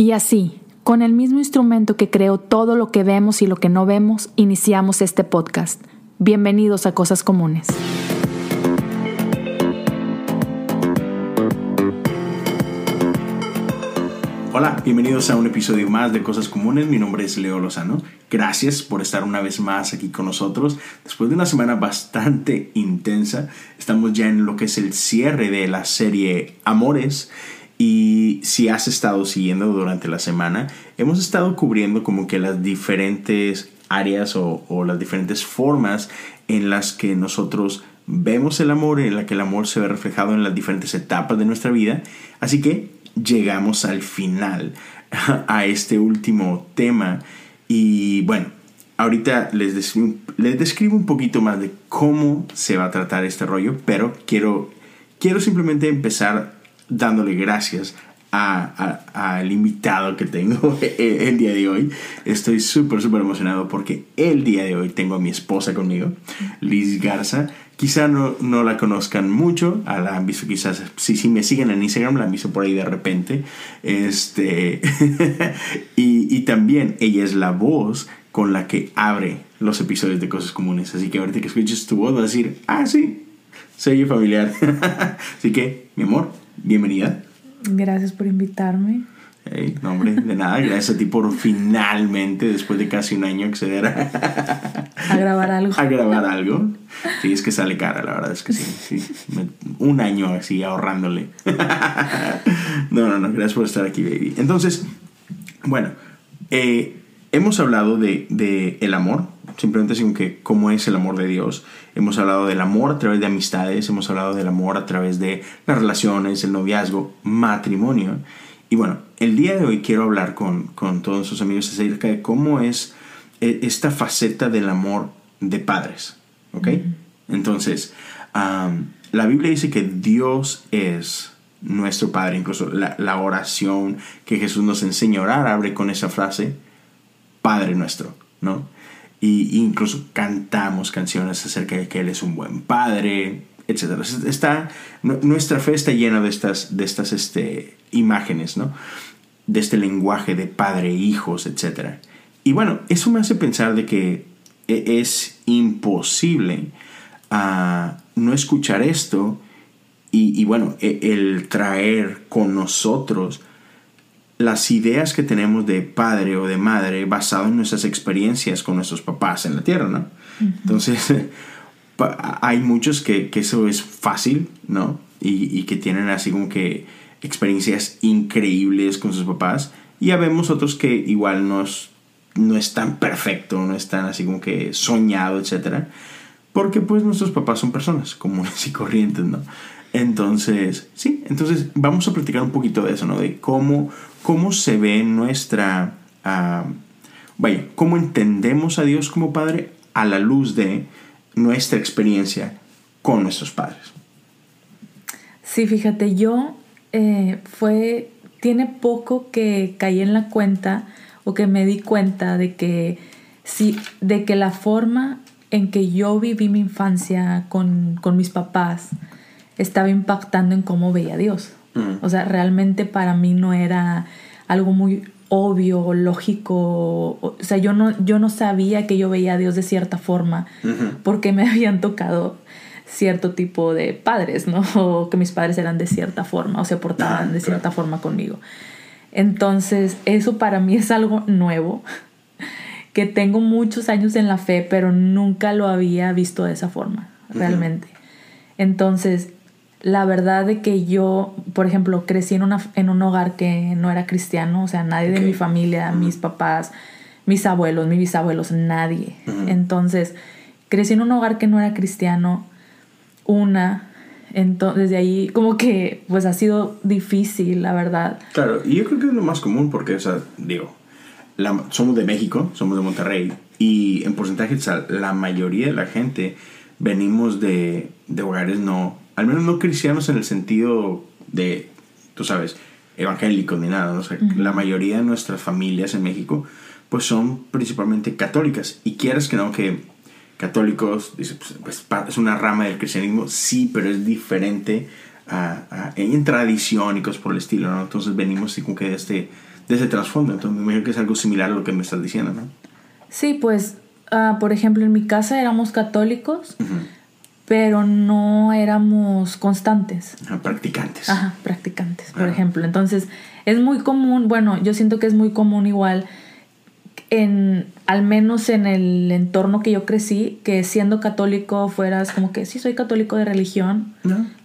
Y así, con el mismo instrumento que creó todo lo que vemos y lo que no vemos, iniciamos este podcast. Bienvenidos a Cosas Comunes. Hola, bienvenidos a un episodio más de Cosas Comunes. Mi nombre es Leo Lozano. Gracias por estar una vez más aquí con nosotros. Después de una semana bastante intensa, estamos ya en lo que es el cierre de la serie Amores. Y si has estado siguiendo durante la semana, hemos estado cubriendo como que las diferentes áreas o, las diferentes formas en las que nosotros vemos el amor, en la que el amor se ve reflejado en las diferentes etapas de nuestra vida. Así que llegamos al final a este último tema y bueno, ahorita les describo, les describo un poquito más de cómo se va a tratar este rollo, pero quiero, quiero simplemente empezar dándole gracias al invitado que tengo el día de hoy. Estoy súper, súper emocionado porque el día de hoy tengo a mi esposa conmigo, Liz Garza. Quizá no, no la conozcan mucho, a la han visto quizás, si, si me siguen en Instagram, la han visto por ahí de repente. Este, y, y también ella es la voz con la que abre los episodios de Cosas Comunes. Así que ahorita que escuches tu voz vas a decir, ah, sí, soy familiar. Así que, mi amor, bienvenida. Gracias por invitarme. Hey, no, hombre, de nada, gracias a ti por finalmente, después de casi un año, acceder a, a grabar algo. A grabar algo. Sí, es que sale cara, la verdad es que sí. sí. un año así ahorrándole. no, no, no, gracias por estar aquí, baby. Entonces, bueno, eh, hemos hablado de, de, el amor, simplemente como que cómo es el amor de Dios. Hemos hablado del amor a través de amistades, hemos hablado del amor a través de las relaciones, el noviazgo, matrimonio. Y bueno, el día de hoy quiero hablar con, con todos sus amigos acerca de cómo es eh, esta faceta del amor de padres. ¿Ok? Entonces, um, la Biblia dice que Dios es nuestro Padre. Incluso la, la oración que Jesús nos enseñó a orar abre con esa frase, Padre nuestro, ¿no? Y incluso cantamos canciones acerca de que Él es un buen Padre, etc. Está, nuestra fe está llena de estas, de estas este, imágenes, ¿no? De este lenguaje de padre, hijos, etc. Y bueno, eso me hace pensar de que e, es imposible uh, no escuchar esto y, y, bueno, e, el traer con nosotros las ideas que tenemos de padre o de madre basado en nuestras experiencias con nuestros papás en la tierra, ¿no? Uh -huh. Entonces, hay muchos que, que, eso es fácil, ¿no? Y, y, que tienen así como que experiencias increíbles con sus papás. Y ya vemos otros que igual nos, no es tan perfecto, no es tan así como que soñado, etc. Porque pues nuestros papás son personas comunes y corrientes, ¿no? Entonces, sí, entonces vamos a platicar un poquito de eso, ¿no? De cómo, cómo se ve nuestra... Uh, vaya, cómo entendemos a Dios como Padre a la luz de nuestra experiencia con nuestros padres. Sí, fíjate, yo eh, fue, tiene poco que caí en la cuenta o que me di cuenta de que, sí, de que la forma en que yo viví mi infancia con, con mis papás estaba impactando en cómo veía a Dios. Mm. O sea, realmente para mí no era algo muy obvio, lógico, o sea, yo no, yo no sabía que yo veía a Dios de cierta forma uh -huh. porque me habían tocado cierto tipo de padres, ¿no? O que mis padres eran de cierta forma o se portaban ah, de cierta claro. forma conmigo. Entonces, eso para mí es algo nuevo, que tengo muchos años en la fe, pero nunca lo había visto de esa forma, realmente. Uh -huh. Entonces, la verdad de que yo, por ejemplo, crecí en, una, en un hogar que no era cristiano, o sea, nadie okay. de mi familia, uh -huh. mis papás, mis abuelos, mis bisabuelos, nadie. Uh -huh. Entonces, crecí en un hogar que no era cristiano, una, entonces desde ahí como que pues ha sido difícil, la verdad. Claro, y yo creo que es lo más común porque, o sea, digo, la, somos de México, somos de Monterrey, y en porcentaje, o sea, la mayoría de la gente venimos de, de hogares no al menos no cristianos en el sentido de, tú sabes, evangélicos ni nada. ¿no? O sea, uh -huh. La mayoría de nuestras familias en México pues son principalmente católicas. Y quieres que no, que católicos, dice, pues, pues, es una rama del cristianismo, sí, pero es diferente en tradición y cosas por el estilo, ¿no? Entonces venimos así como que de este, de ese trasfondo, entonces me imagino que es algo similar a lo que me estás diciendo, ¿no? Sí, pues, ah, por ejemplo, en mi casa éramos católicos, pero no éramos constantes. practicantes. Ajá, practicantes, por ejemplo. Entonces, es muy común, bueno, yo siento que es muy común igual en al menos en el entorno que yo crecí, que siendo católico fueras como que sí soy católico de religión,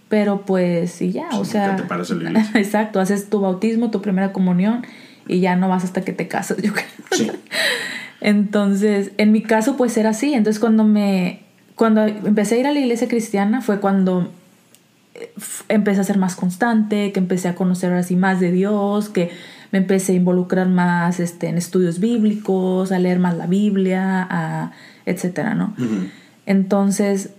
pero pues y ya, o sea, exacto, haces tu bautismo, tu primera comunión y ya no vas hasta que te casas, yo creo. Sí. Entonces, en mi caso pues era así, entonces cuando me cuando empecé a ir a la iglesia cristiana fue cuando eh, empecé a ser más constante, que empecé a conocer así más de Dios, que me empecé a involucrar más este, en estudios bíblicos, a leer más la Biblia, a, etcétera, ¿no? Entonces,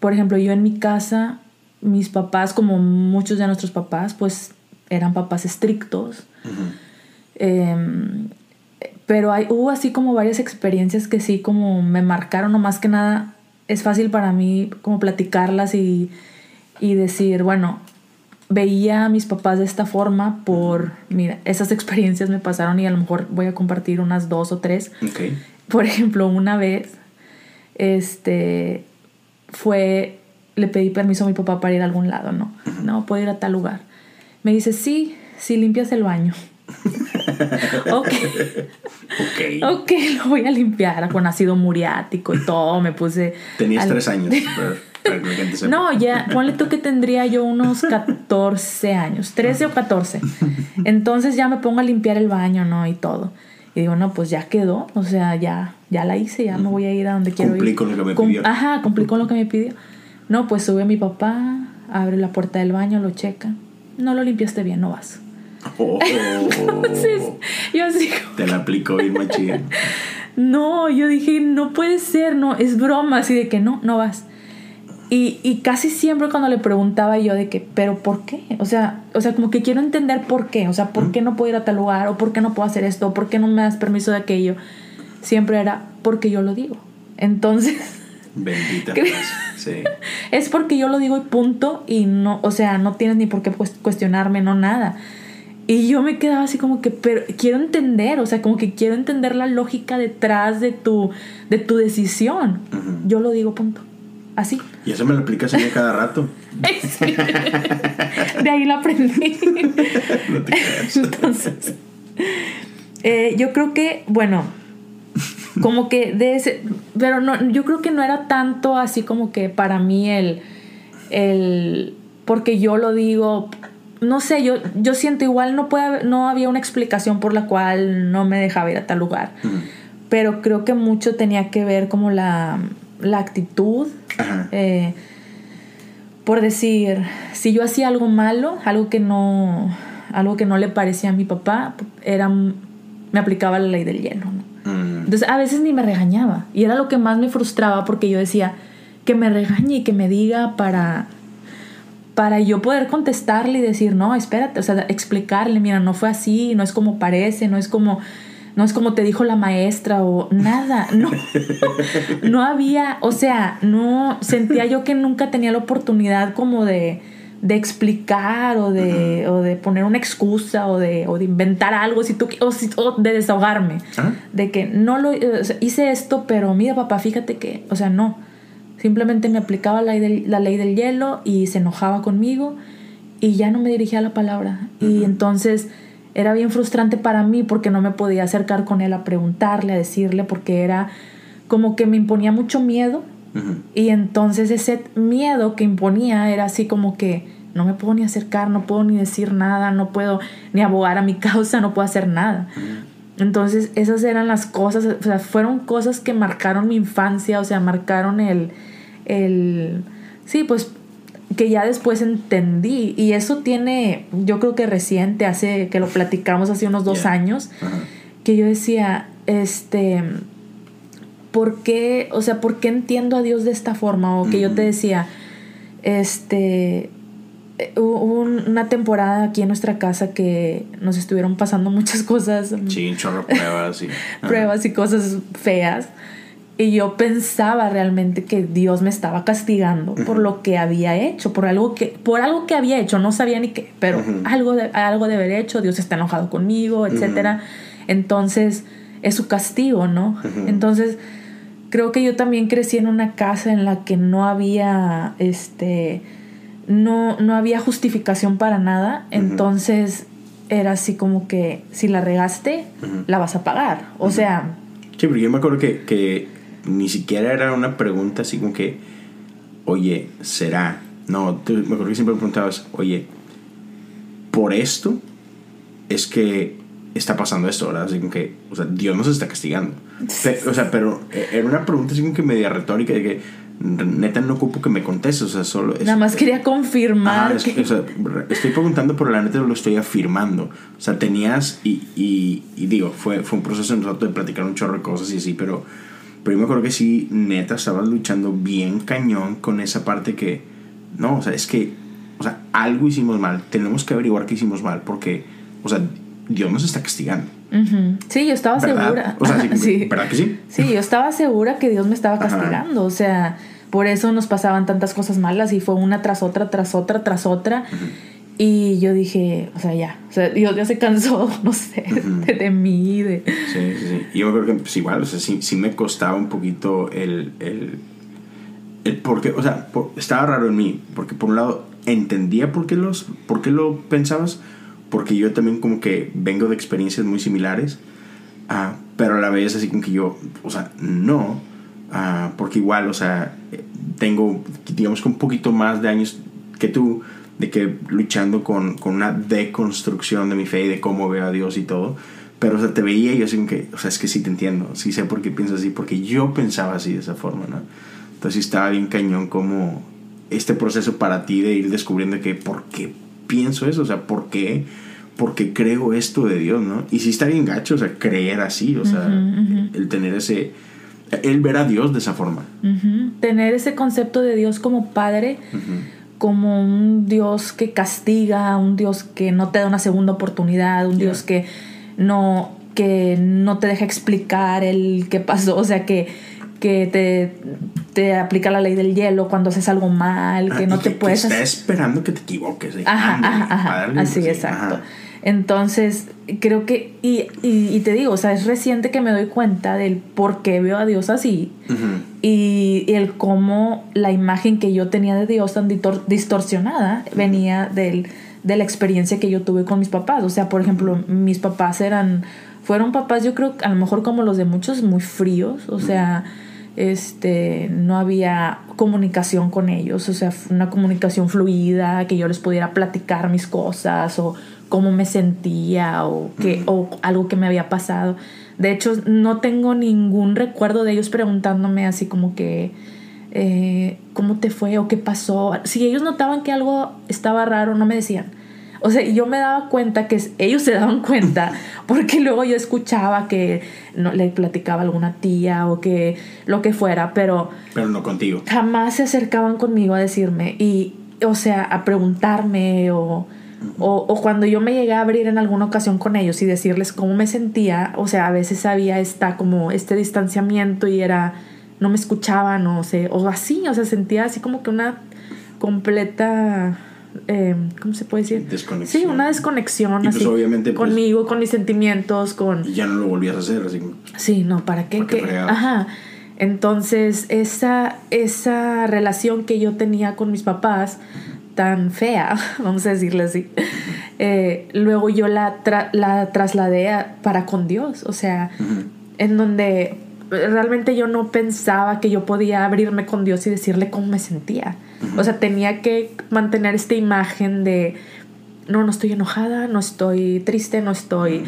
por ejemplo, yo en mi casa, mis papás, como muchos de nuestros papás, pues eran papás estrictos. Pero hay, hubo así como varias experiencias que sí como me marcaron, o más que nada es fácil para mí como platicarlas y, y decir, bueno, veía a mis papás de esta forma por, mira, esas experiencias me pasaron y a lo mejor voy a compartir unas dos o tres. Por ejemplo, una vez, este, fue, le pedí permiso a mi papá para ir a algún lado, ¿no? No, puedo ir a tal lugar. Me dice, sí, sí limpias el baño. ok. Ok. Ok, lo voy a limpiar con ácido muriático y todo. Me puse. Tenías tres años. No, ya, ponle tú que tendría yo unos 14 años, 13 o 14. Entonces ya me pongo a limpiar el baño, ¿no? Y todo. Y digo, no, pues ya quedó, o sea, ya, ya la hice, ya me voy a ir a donde quiero ir. con lo que me pidió. Ajá, cumplí con lo que me pidió. No, pues sube a mi papá, abre la puerta del baño, lo checa. No lo limpiaste bien, no vas. Oh. Entonces, yo así. Te la aplicó bien machida. no, yo dije, no puede ser, no, es broma, así de que no, no vas. Y, y, casi siempre cuando le preguntaba yo de que, pero ¿por qué? O sea, o sea, como que quiero entender por qué. O sea, ¿por qué no puedo ir a tal lugar? ¿O por qué no puedo hacer esto? ¿O por qué no me das permiso de aquello? Siempre era porque yo lo digo. Entonces... Bendita sí. Es porque yo lo digo y punto. Y no, o sea, no tienes ni por qué cuestionarme, no nada. Y yo me quedaba así como que, pero quiero entender, o sea, como que quiero entender la lógica detrás de tu, de tu decisión. Yo lo digo, punto. Así. Y eso me lo aplicas a mí cada rato. De ahí lo aprendí. no te creas. Entonces, eh, yo creo que, bueno, como que de ese, pero no, yo creo que no era tanto así como que para mí el, el, porque yo lo digo, no sé, yo, yo siento igual no puede, no había una explicación por la cual no me dejaba ir a tal lugar, pero creo que mucho tenía que ver como la, la actitud eh, por decir, si yo hacía algo malo, algo que no, algo que no le parecía a mi papá, era, me aplicaba la ley del hielo. Mm. Entonces a veces ni me regañaba y era lo que más me frustraba porque yo decía que me regañe y que me diga para para yo poder contestarle y decir, no, espérate, o sea, explicarle, mira, no fue así, no es como parece, no es como no es como te dijo la maestra o nada, no, no había, o sea, no, sentía yo que nunca tenía la oportunidad como de, de explicar o de, o de poner una excusa o de, o de inventar algo si tú, o, de desahogarme, ah. de que no lo, hice esto, pero mira papá, fíjate que, o sea, no, simplemente me aplicaba la, la ley del hielo y se enojaba conmigo y ya no me dirigía la palabra y entonces era bien frustrante para mí porque no me podía acercar con él a preguntarle, a decirle, porque era como que me imponía mucho miedo. Y entonces ese miedo que imponía era así como que no me puedo ni acercar, no puedo ni decir nada, no puedo ni abogar a mi causa, no puedo hacer nada. Entonces esas eran las cosas, o sea, fueron cosas que marcaron mi infancia, o sea, marcaron el, el, sí, pues que ya después entendí y eso tiene yo creo que reciente hace que lo platicamos hace unos dos años que yo decía este ¿por qué o sea por qué entiendo a Dios de esta forma o que yo te decía este hubo una temporada aquí en nuestra casa que nos estuvieron pasando muchas cosas. Sí chorro pruebas y pruebas y cosas feas Y yo pensaba realmente que Dios me estaba castigando por lo que había hecho, por algo que, por algo que había hecho, no sabía ni qué, pero algo, de, algo de haber hecho, Dios está enojado conmigo, etc. Entonces, es su castigo, ¿no? Entonces, creo que yo también crecí en una casa en la que no había, este, no, no había justificación para nada, entonces era así como que si la regaste, la vas a pagar. O sea... Sí, pero yo me acuerdo que, que ni siquiera era una pregunta así como que, oye, ¿será? No, me acuerdo que siempre preguntabas, oye, por esto es que está pasando esto, ¿verdad? Así como que, o sea, Dios nos está castigando. o sea, pero eh, era una pregunta así como que media retórica de que neta no ocupo que me contestes, o sea, solo... Nada más quería confirmar. o sea, estoy preguntando, pero la neta lo estoy afirmando. O sea, tenías, y, y, y digo, fue, fue un proceso en rato de platicar un chorro de cosas y así, pero pero yo me acuerdo que sí, neta, estabas luchando bien cañón con esa parte que, no, o sea, es que, o sea, algo hicimos mal, tenemos que averiguar qué hicimos mal, porque, o sea, Dios nos está castigando. Sí, yo estaba segura. O sea, sí, ¿verdad que sí? Sí, yo estaba segura que Dios me estaba castigando, o sea, por eso nos pasaban tantas cosas malas y fue una tras otra, tras otra, tras otra. Y yo dije, o sea, ya, o sea, Dios ya se cansó, no sé, de, mí. De... Sí, sí, sí. Y yo creo que pues igual, o sea, sí, sí me costaba un poquito el, el, el porque, o sea, estaba raro en mí, porque por un lado entendía por qué, los, por qué lo pensabas, porque yo también como que vengo de experiencias muy similares, uh, pero a la vez así como que yo, o sea, no, uh, porque igual, o sea, tengo, digamos que un poquito más de años que tú, de que luchando con, con, una deconstrucción de mi fe y de cómo veo a Dios y todo. Pero, o sea, te veía y yo así que, o sea, es que sí te entiendo, sí sé por qué piensas así, porque yo pensaba así de esa forma, ¿no? Entonces estaba bien cañón como este proceso para ti de ir descubriendo que, ¿por qué pienso eso? O sea, ¿por qué? Porque creo esto de Dios, ¿no? Y sí está bien gacho, o sea, creer así, o sea, el tener ese, el ver a Dios de esa forma. Tener ese concepto de Dios como Padre como un Dios que castiga, un Dios que no te da una segunda oportunidad, un Dios que no, que no te deja explicar el qué pasó, o sea, que, que te, te aplica la ley del hielo cuando haces algo mal, que ah, no te puedes... está esperando que te equivoques. Ajá, ajá, Así, exacto. Entonces, creo que, y, y, te digo, o sea, es reciente que me doy cuenta del por qué veo a Dios así y, el cómo la imagen que yo tenía de Dios tan distorsionada venía del, de la experiencia que yo tuve con mis papás. O sea, por ejemplo, mis papás eran, fueron papás, yo creo, a lo mejor como los de muchos, muy fríos, o sea este, no había comunicación con ellos, o sea, una comunicación fluida, que yo les pudiera platicar mis cosas o cómo me sentía o, que, o algo que me había pasado. De hecho, no tengo ningún recuerdo de ellos preguntándome así como que, eh, ¿cómo te fue o qué pasó? Si ellos notaban que algo estaba raro, no me decían. O sea, yo me daba cuenta que ellos se daban cuenta porque luego yo escuchaba que no, le platicaba alguna tía o que lo que fuera, pero... Pero no contigo. Jamás se acercaban conmigo a decirme y, o sea, a preguntarme o o, cuando yo me llegué a abrir en alguna ocasión con ellos y decirles cómo me sentía, o sea, a veces había esta, como este distanciamiento y era, no me escuchaban o, sé, o así, o sea, sentía así como que una completa... Eh, ¿cómo se puede decir? Desconexión. Sí, una desconexión pues, así, obviamente, pues, conmigo, con mis sentimientos, con... Y ya no lo volvías a hacer, así. Sí, no, ¿para qué? Ajá. Entonces, esa, esa relación que yo tenía con mis papás, tan fea, vamos a decirle así, eh, luego yo la, la trasladé para con Dios, o sea, en donde realmente yo no pensaba que yo podía abrirme con Dios y decirle cómo me sentía. O sea, tenía que mantener esta imagen de, no, no estoy enojada, no estoy triste, no estoy...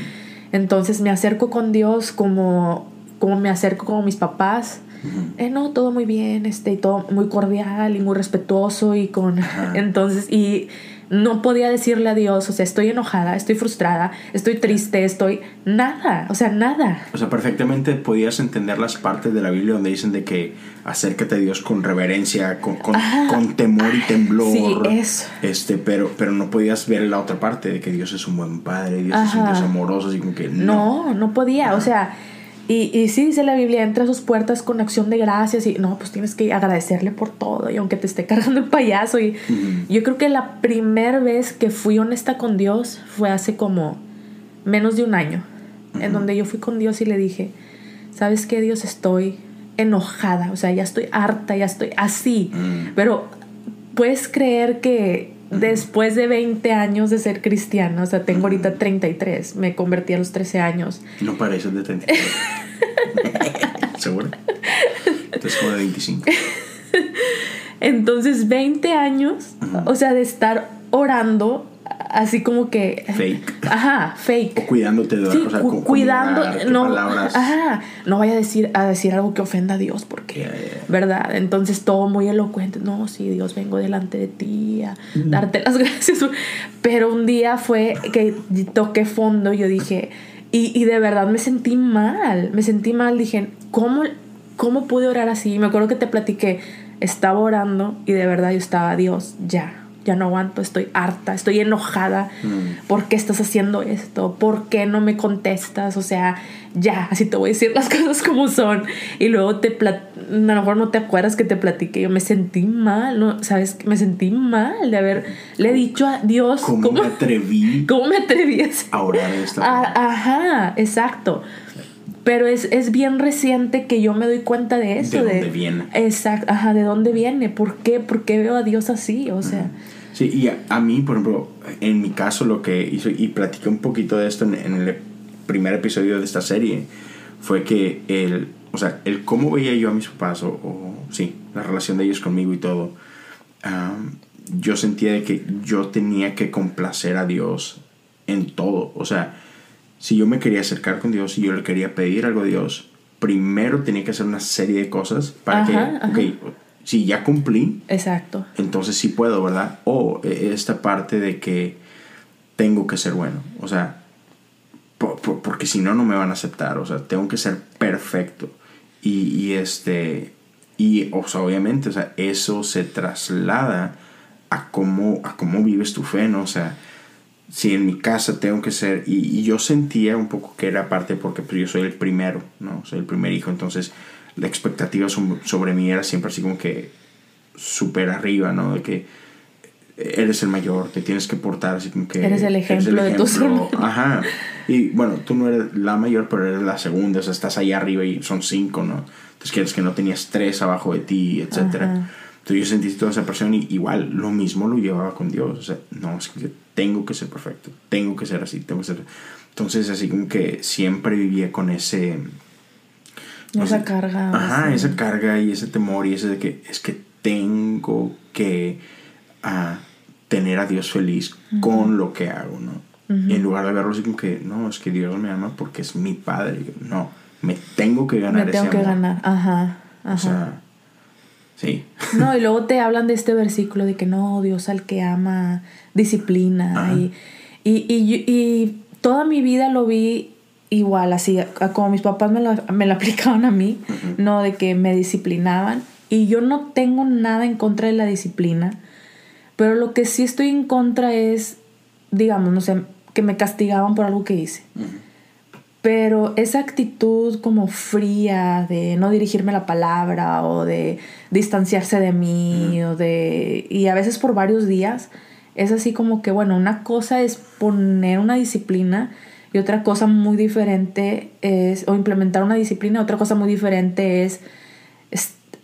Entonces me acerco con Dios como, como me acerco con mis papás eh, no, todo muy bien, este, y todo muy cordial y muy respetuoso y con... Entonces, y no podía decirle a Dios, o sea, estoy enojada, estoy frustrada, estoy triste, estoy... Nada, o sea, nada. O sea, perfectamente podías entender las partes de la Biblia donde dicen de que acércate a Dios con reverencia, con, con, temor y temblor. Sí, eso. Este, pero, pero no podías ver la otra parte de que Dios es un buen padre, Dios es un Dios amoroso, así como que... No, no, no podía, o sea Y, y sí dice la Biblia, entra a sus puertas con acción de gracias y no, pues tienes que agradecerle por todo y aunque te esté cargando el payaso. Y yo creo que la primera vez que fui honesta con Dios fue hace como menos de un año, en donde yo fui con Dios y le dije, ¿sabes qué Dios? Estoy enojada, o sea, ya estoy harta, ya estoy así. Pero puedes creer que después de 20 años de ser cristiana, o sea, tengo ahorita 33, me convertí a los 13 años. No pareces de 33. ¿Seguro? Entonces como de 25. Entonces, 20 años, o sea, de estar orando así como que fake ajá fake o cuidándote de sí, o sea, cu cuidando no palabras. ajá no vaya a decir a decir algo que ofenda a Dios porque yeah, yeah. verdad entonces todo muy elocuente no sí Dios vengo delante de ti a mm. darte las gracias pero un día fue que toqué fondo y yo dije y, y de verdad me sentí mal me sentí mal dije cómo cómo pude orar así me acuerdo que te platiqué estaba orando y de verdad yo estaba Dios ya ya no aguanto, estoy harta, estoy enojada. Mm. ¿Por qué estás haciendo esto? ¿Por qué no me contestas? O sea, ya, así te voy a decir las cosas como son. Y luego te a lo mejor no te acuerdas que te platiqué. Yo me sentí mal, ¿no? ¿Sabes? Me sentí mal de haberle dicho a Dios. ¿Cómo, me atreví? ¿Cómo me atreví a orar esta ah, Ajá, exacto. Pero es, es, bien reciente que yo me doy cuenta de eso. ¿De dónde viene? Exacto, ajá, ¿de dónde viene? ¿Por qué? ¿Por qué veo a Dios así? O sea... Sí, y a, mí, por ejemplo, en mi caso lo que hizo, y platiqué un poquito de esto en, el primer episodio de esta serie, fue que el, o sea, el cómo veía yo a mis papás, o, sí, la relación de ellos conmigo y todo, yo sentía de que yo tenía que complacer a Dios en todo. O sea, si yo me quería acercar con Dios y yo le quería pedir algo a Dios, primero tenía que hacer una serie de cosas para que, si ya cumplí, exacto. Entonces sí puedo, ¿verdad? O e, esta parte de que tengo que ser bueno, o sea, porque si no, no me van a aceptar, o sea, tengo que ser perfecto. Y, este, y o sea, obviamente, o sea, eso se traslada a cómo, a cómo vives tu fe, ¿no? O sea, si en mi casa tengo que ser, y, y yo sentía un poco que era parte porque pues, yo soy el primero, ¿no? Soy el primer hijo, entonces la expectativa sobre mí era siempre así como que súper arriba, ¿no? De que eres el mayor, te tienes que portar así como que... Eres el ejemplo, de tus Ajá. Y bueno, tú no eres la mayor, pero eres la segunda, o sea, estás ahí arriba y son cinco, ¿no? Entonces quieres que no tenías tres abajo de ti, etc. Entonces yo sentí toda esa presión y igual lo mismo lo llevaba con Dios. O sea, no, es que tengo que ser perfecto, tengo que ser así, tengo que ser... Entonces así como que siempre vivía con ese esa carga. Ajá, esa carga y ese temor y ese de que es que tengo que uh, tener a Dios feliz con lo que hago, ¿no? Y en lugar de verlo así como que, no, es que Dios me ama porque es mi padre. No, me tengo que ganar me tengo que ganar, ajá, ajá. O sea, sí. No, y luego te hablan de este versículo de que no, Dios al que ama disciplina. Y, y, y, y toda mi vida lo vi igual, así como mis papás me lo, me lo aplicaban a mí, no de que me disciplinaban. Y yo no tengo nada en contra de la disciplina, pero lo que sí estoy en contra es, digamos, no sé, que me castigaban por algo que hice. Pero esa actitud como fría de no dirigirme la palabra o de distanciarse de mí o de... y a veces por varios días, es así como que, bueno, una cosa es poner una disciplina y otra cosa muy diferente es, o implementar una disciplina, otra cosa muy diferente es,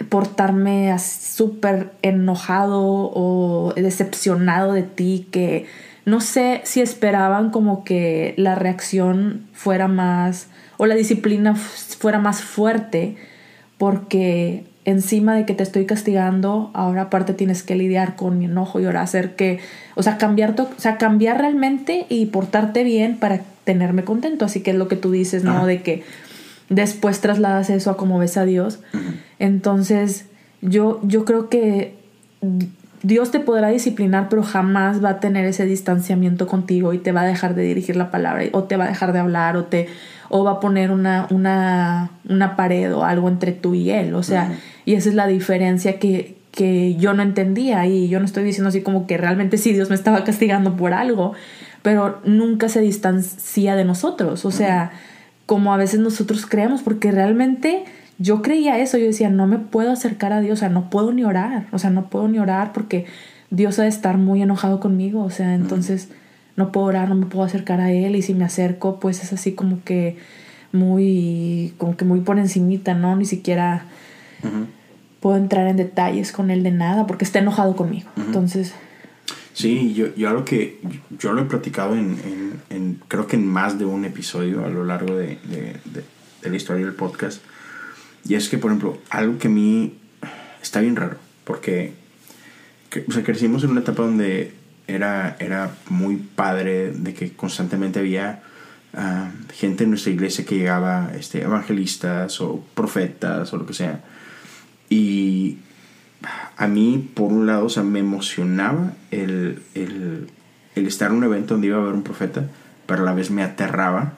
portarme súper enojado o decepcionado de ti, que no sé si esperaban como que la reacción fuera más, o la disciplina fuera más fuerte, porque encima de que te estoy castigando, ahora aparte tienes que lidiar con mi enojo y ahora hacer que, o sea, cambiar, o sea, cambiar realmente y portarte bien para tenerme contento. Así que es lo que tú dices, ¿no? De que después trasladas eso a cómo ves a Dios. Entonces, yo, yo creo que Dios te podrá disciplinar, pero jamás va a tener ese distanciamiento contigo y te va a dejar de dirigir la palabra, o te va a dejar de hablar, o te o va a poner una, una, una pared o algo entre tú y él. O sea, y esa es la diferencia que, que yo no entendía. Y yo no estoy diciendo así como que realmente sí Dios me estaba castigando por algo, pero nunca se distancia de nosotros. O sea, como a veces nosotros creemos, porque realmente yo creía eso, yo decía, no me puedo acercar a Dios, o sea, no puedo ni orar, o sea, no puedo ni orar porque Dios ha de estar muy enojado conmigo, o sea, entonces no puedo orar, no me puedo acercar a Él y si me acerco, pues es así como que muy, como que muy por encimita, ¿no? Ni siquiera puedo entrar en detalles con Él de nada porque está enojado conmigo, entonces... Sí, yo, yo algo que yo lo he platicado en, en, en, creo que en más de un episodio a lo largo de, de, de, la historia del podcast. Y es que, por ejemplo, algo que a mí está bien raro, porque o sea, crecimos en una etapa donde era, era muy padre de que constantemente había uh, gente en nuestra iglesia que llegaba, este, evangelistas o profetas o lo que sea. Y a mí, por un lado, o sea, me emocionaba el, el, el, estar en un evento donde iba a haber un profeta, pero a la vez me aterraba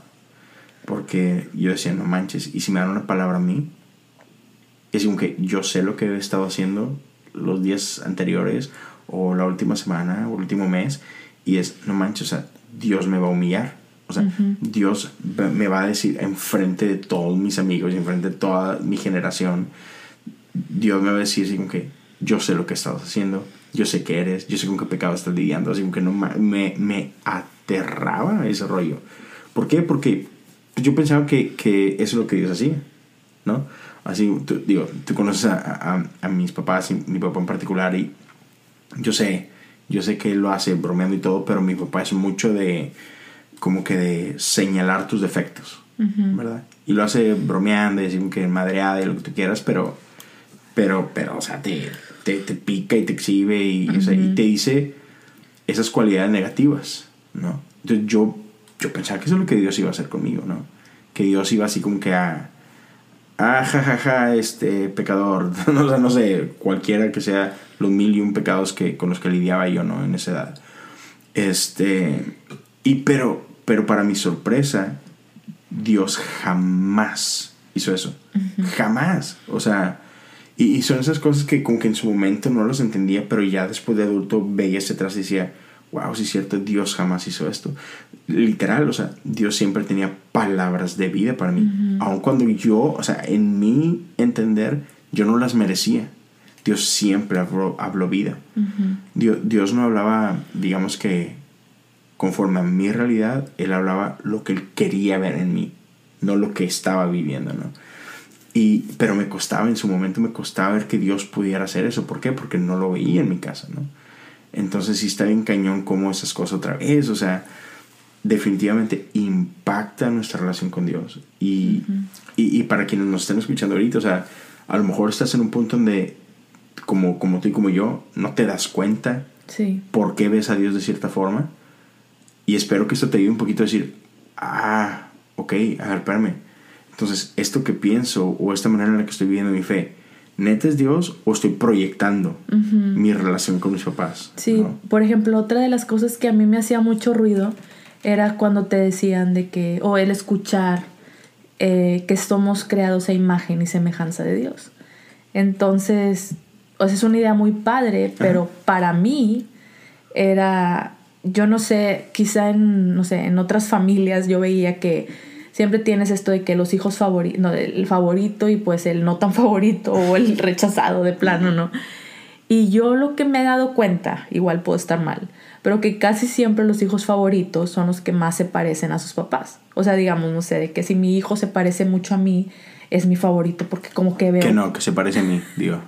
porque yo decía, no manches, y si me dan una palabra a mí, es como que yo sé lo que he estado haciendo los días anteriores o la última semana o el último mes y es, no manches, o sea, Dios me va a humillar. O sea, Dios me va a decir enfrente de todos mis amigos y enfrente de toda mi generación, Dios me va a decir así como que yo sé lo que estás haciendo, yo sé que eres, yo sé con qué pecado estás lidiando, así como que no me, me aterraba ese rollo. ¿Por qué? Porque yo pensaba que, que eso es lo que Dios hacía, ¿no? Así, tú, digo, tú conoces a, a, mis papás y mi papá en particular y yo sé, yo sé que él lo hace bromeando y todo, pero mi papá es mucho de, como que de señalar tus defectos, ¿verdad? Y lo hace bromeando y decir que madreada y lo que tú quieras, pero, pero, pero, o sea, te, te, te pica y te exhibe y, y te dice esas cualidades negativas, ¿no? Entonces yo, yo pensaba que eso es lo que Dios iba a hacer conmigo, ¿no? Que Dios iba así como que a ah, jajaja, este pecador, o sea, no sé, cualquiera que sea los mil y un pecados que, con los que lidiaba yo, ¿no? En esa edad. Este, y pero, pero para mi sorpresa, Dios jamás hizo eso. Jamás. O sea, y, y, son esas cosas que como que en su momento no los entendía, pero ya después de adulto veía hacia atrás y decía, wow, sí es cierto, Dios jamás hizo esto. Literal, o sea, Dios siempre tenía palabras de vida para mí. Aun cuando yo, o sea, en mi entender, yo no las merecía. Dios siempre habló, habló vida. Dios, Dios no hablaba, digamos que, conforme a mi realidad, Él hablaba lo que Él quería ver en mí, no lo que estaba viviendo, ¿no? Y, pero me costaba, en su momento me costaba ver que Dios pudiera hacer eso. ¿Por qué? Porque no lo veía en mi casa, ¿no? Entonces sí está bien cañón como esas cosas otra vez, o sea, definitivamente impacta nuestra relación con Dios. Y, y, para quienes nos estén escuchando ahorita, o sea, a lo mejor estás en un punto donde, como, como tú y como yo, no te das cuenta sí. por qué ves a Dios de cierta forma. Y espero que esto te ayude un poquito a decir, ah, ok, a ver, espérame. Entonces, esto que pienso o esta manera en la que estoy viviendo mi fe, ¿neta es Dios o estoy proyectando mi relación con mis papás? Sí, por ejemplo, otra de las cosas que a mí me hacía mucho ruido era cuando te decían de que, o el escuchar eh, que somos creados a imagen y semejanza de Dios. Entonces, o sea, es una idea muy padre, pero para mí era, yo no sé, quizá en, no sé, en otras familias yo veía que siempre tienes esto de que los hijos favoritos, no, el favorito y pues el no tan favorito o el rechazado de plano, ¿no? Y yo lo que me he dado cuenta, igual puedo estar mal, pero que casi siempre los hijos favoritos son los que más se parecen a sus papás. O sea, digamos, no sé, de que si mi hijo se parece mucho a mí, es mi favorito porque como que veo... Que no, que se parece a mí, digo,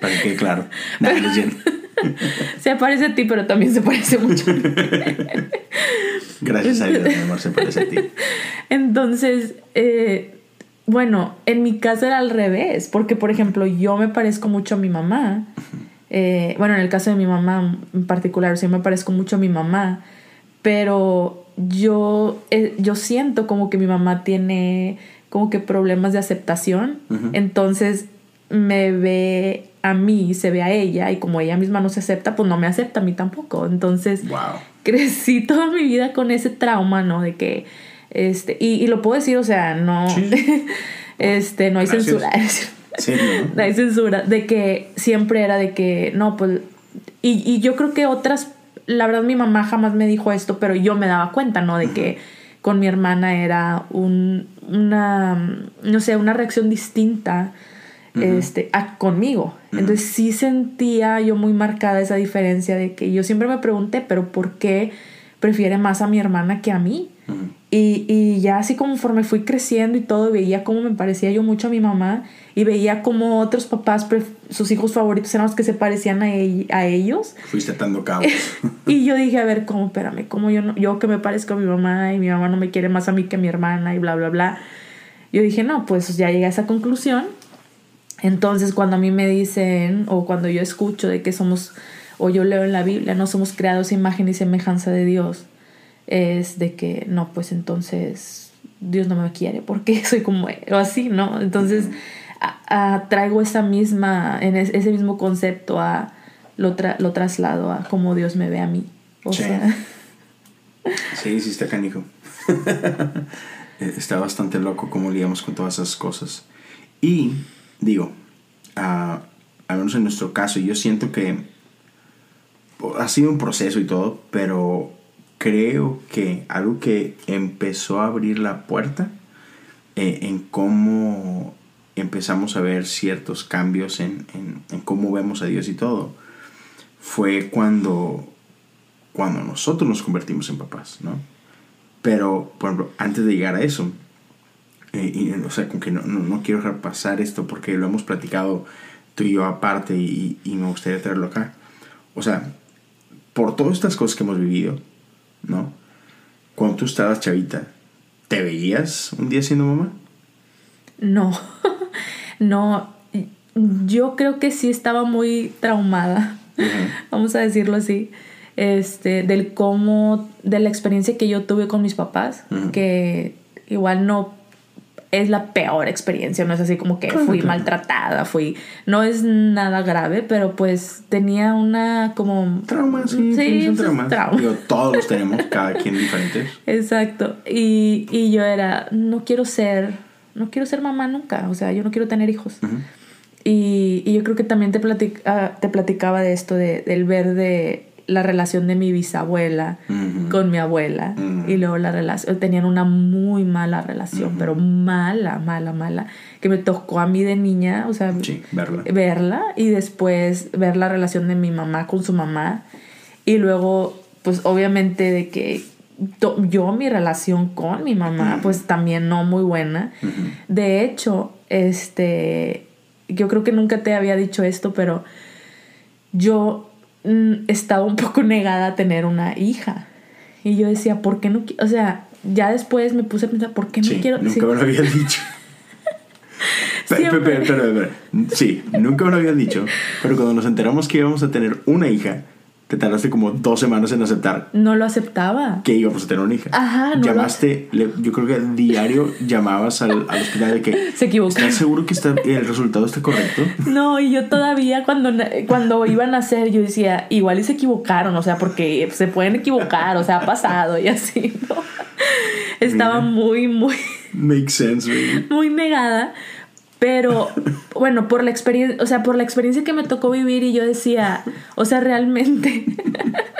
para que claro. Se parece a ti, pero también se parece mucho a mí. Gracias a Dios, mi amor, se parece a ti. Entonces, eh, bueno, en mi caso era al revés, porque por ejemplo yo me parezco mucho a mi mamá. Eh, bueno, en el caso de mi mamá en particular, sí me parezco mucho a mi mamá, pero yo, eh, yo siento como que mi mamá tiene como que problemas de aceptación, entonces me ve a mí, se ve a ella y como ella misma no se acepta, pues no me acepta a mí tampoco. Entonces, crecí toda mi vida con ese trauma, ¿no? De que, este, y, lo puedo decir, o sea, no, este, no hay censura. ¿no? hay censura. De que siempre era de que, no, pues, y, y, yo creo que otras, la verdad mi mamá jamás me dijo esto, pero yo me daba cuenta, ¿no? De que con mi hermana era un, una, no sé, una reacción distinta este, a, conmigo. Entonces sí sentía yo muy marcada esa diferencia de que yo siempre me pregunté, pero ¿por qué prefiere más a mi hermana que a mí? y, y, ya así conforme fui creciendo y todo, veía cómo me parecía yo mucho a mi mamá y veía como otros papás, sus hijos favoritos eran los que se parecían a, a ellos. Fuiste atando cabos. y yo dije, a ver, ¿cómo? Espérame, ¿cómo yo, no, yo que me parezco a mi mamá y mi mamá no me quiere más a mí que a mi hermana y bla, bla, bla? Yo dije, no, pues ya llegué a esa conclusión entonces, cuando a mí me dicen, o cuando yo escucho de que somos, o yo leo en la Biblia, no somos creados imagen y semejanza de Dios, es de que no, pues entonces Dios no me quiere porque soy como, o así, ¿no? Entonces, traigo esa misma, en ese mismo concepto a, lo, lo traslado a cómo Dios me ve a mí. O sí. sea. Sí, sí, está canijo. está bastante loco cómo liamos con todas esas cosas. Y digo, al menos en nuestro caso, yo siento que ha sido un proceso y todo, pero creo que algo que empezó a abrir la puerta eh, en cómo empezamos a ver ciertos cambios en, en, cómo vemos a Dios y todo, fue cuando, cuando nosotros nos convertimos en papás, ¿no? Pero, por ejemplo, antes de llegar a eso, eh, y, o sea, con que no, no, quiero dejar pasar esto porque lo hemos platicado tú y yo aparte y, y, me gustaría traerlo acá. O sea, por todas estas cosas que hemos vivido, ¿no? Cuando tú estabas chavita, ¿te veías un día siendo mamá? No, no, yo creo que sí estaba muy traumada, vamos a decirlo así, este, del cómo, de la experiencia que yo tuve con mis papás, que igual no es la peor experiencia, no es así como que fui maltratada, fui, no es nada grave, pero pues tenía una como... Trauma, sí, sí un trauma. todos los tenemos, cada quien diferente. Exacto, y, y, yo era, no quiero ser, no quiero ser mamá nunca, o sea, yo no quiero tener hijos. y, y, yo creo que también te, platica, te platicaba de esto, de, del ver de la relación de mi bisabuela con mi abuela y luego la relación tenían una muy mala relación pero mala mala mala que me tocó a mí de niña o sea verla. verla y después ver la relación de mi mamá con su mamá y luego pues obviamente de que yo mi relación con mi mamá pues también no muy buena. De hecho este yo creo que nunca te había dicho esto pero yo estaba un poco negada a tener una hija. Y yo decía, ¿por qué no? O sea, ya después me puse a pensar, ¿por qué no quiero? Nunca me lo había dicho. pero, pero, sí, nunca me lo había dicho. Pero cuando nos enteramos que íbamos a tener una hija, te tardaste como dos semanas en aceptar. No lo aceptaba. Que íbamos a tener una hija. Ajá, no Llamaste, yo creo que diario llamabas al, al, hospital de que. Se equivocó. ¿Estás seguro que está, el resultado está correcto? No, y yo todavía cuando, cuando iban a hacer, yo decía, igual y se equivocaron, o sea, porque se pueden equivocar, o sea, ha pasado y así, ¿no? Estaba muy, muy. Makes sense, baby. Muy negada. Pero bueno, por la experiencia, o sea, por la experiencia que me tocó vivir y yo decía, o sea, realmente,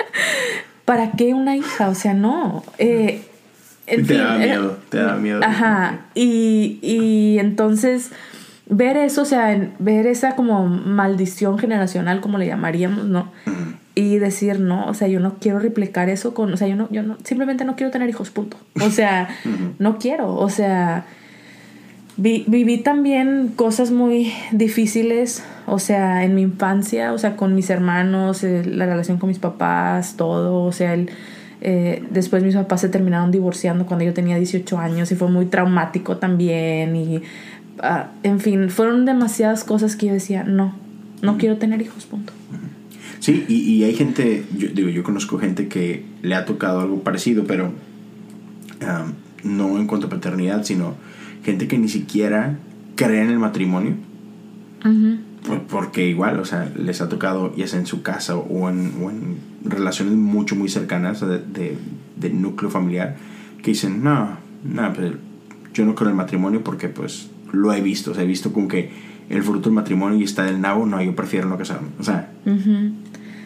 ¿para qué una hija? O sea, no. Eh, te da miedo, te da miedo. Ajá, y, y entonces ver eso, o sea, ver esa como maldición generacional, como le llamaríamos, ¿no? Y decir, no, o sea, yo no quiero replicar eso con, o sea, yo no, yo no, simplemente no quiero tener hijos, punto. O sea, no quiero, o sea, viví también cosas muy difíciles, o sea, en mi infancia, o sea, con mis hermanos, eh, la relación con mis papás, todo, o sea, el, eh, después mis papás se terminaron divorciando cuando yo tenía 18 años y fue muy traumático también y, ah, en fin, fueron demasiadas cosas que yo decía, no, no quiero tener hijos, punto. Sí, y, y hay gente, yo digo, yo conozco gente que le ha tocado algo parecido, pero ah, no en cuanto a paternidad, sino gente que ni siquiera cree en el matrimonio. porque igual, o sea, les ha tocado, ya sea en su casa o en, relaciones mucho, muy cercanas de, de, núcleo familiar, que dicen, no, no, pues yo no creo en el matrimonio porque pues lo he visto, o sea, he visto como que el fruto del matrimonio y está del nabo, no, yo prefiero no casarme, o sea.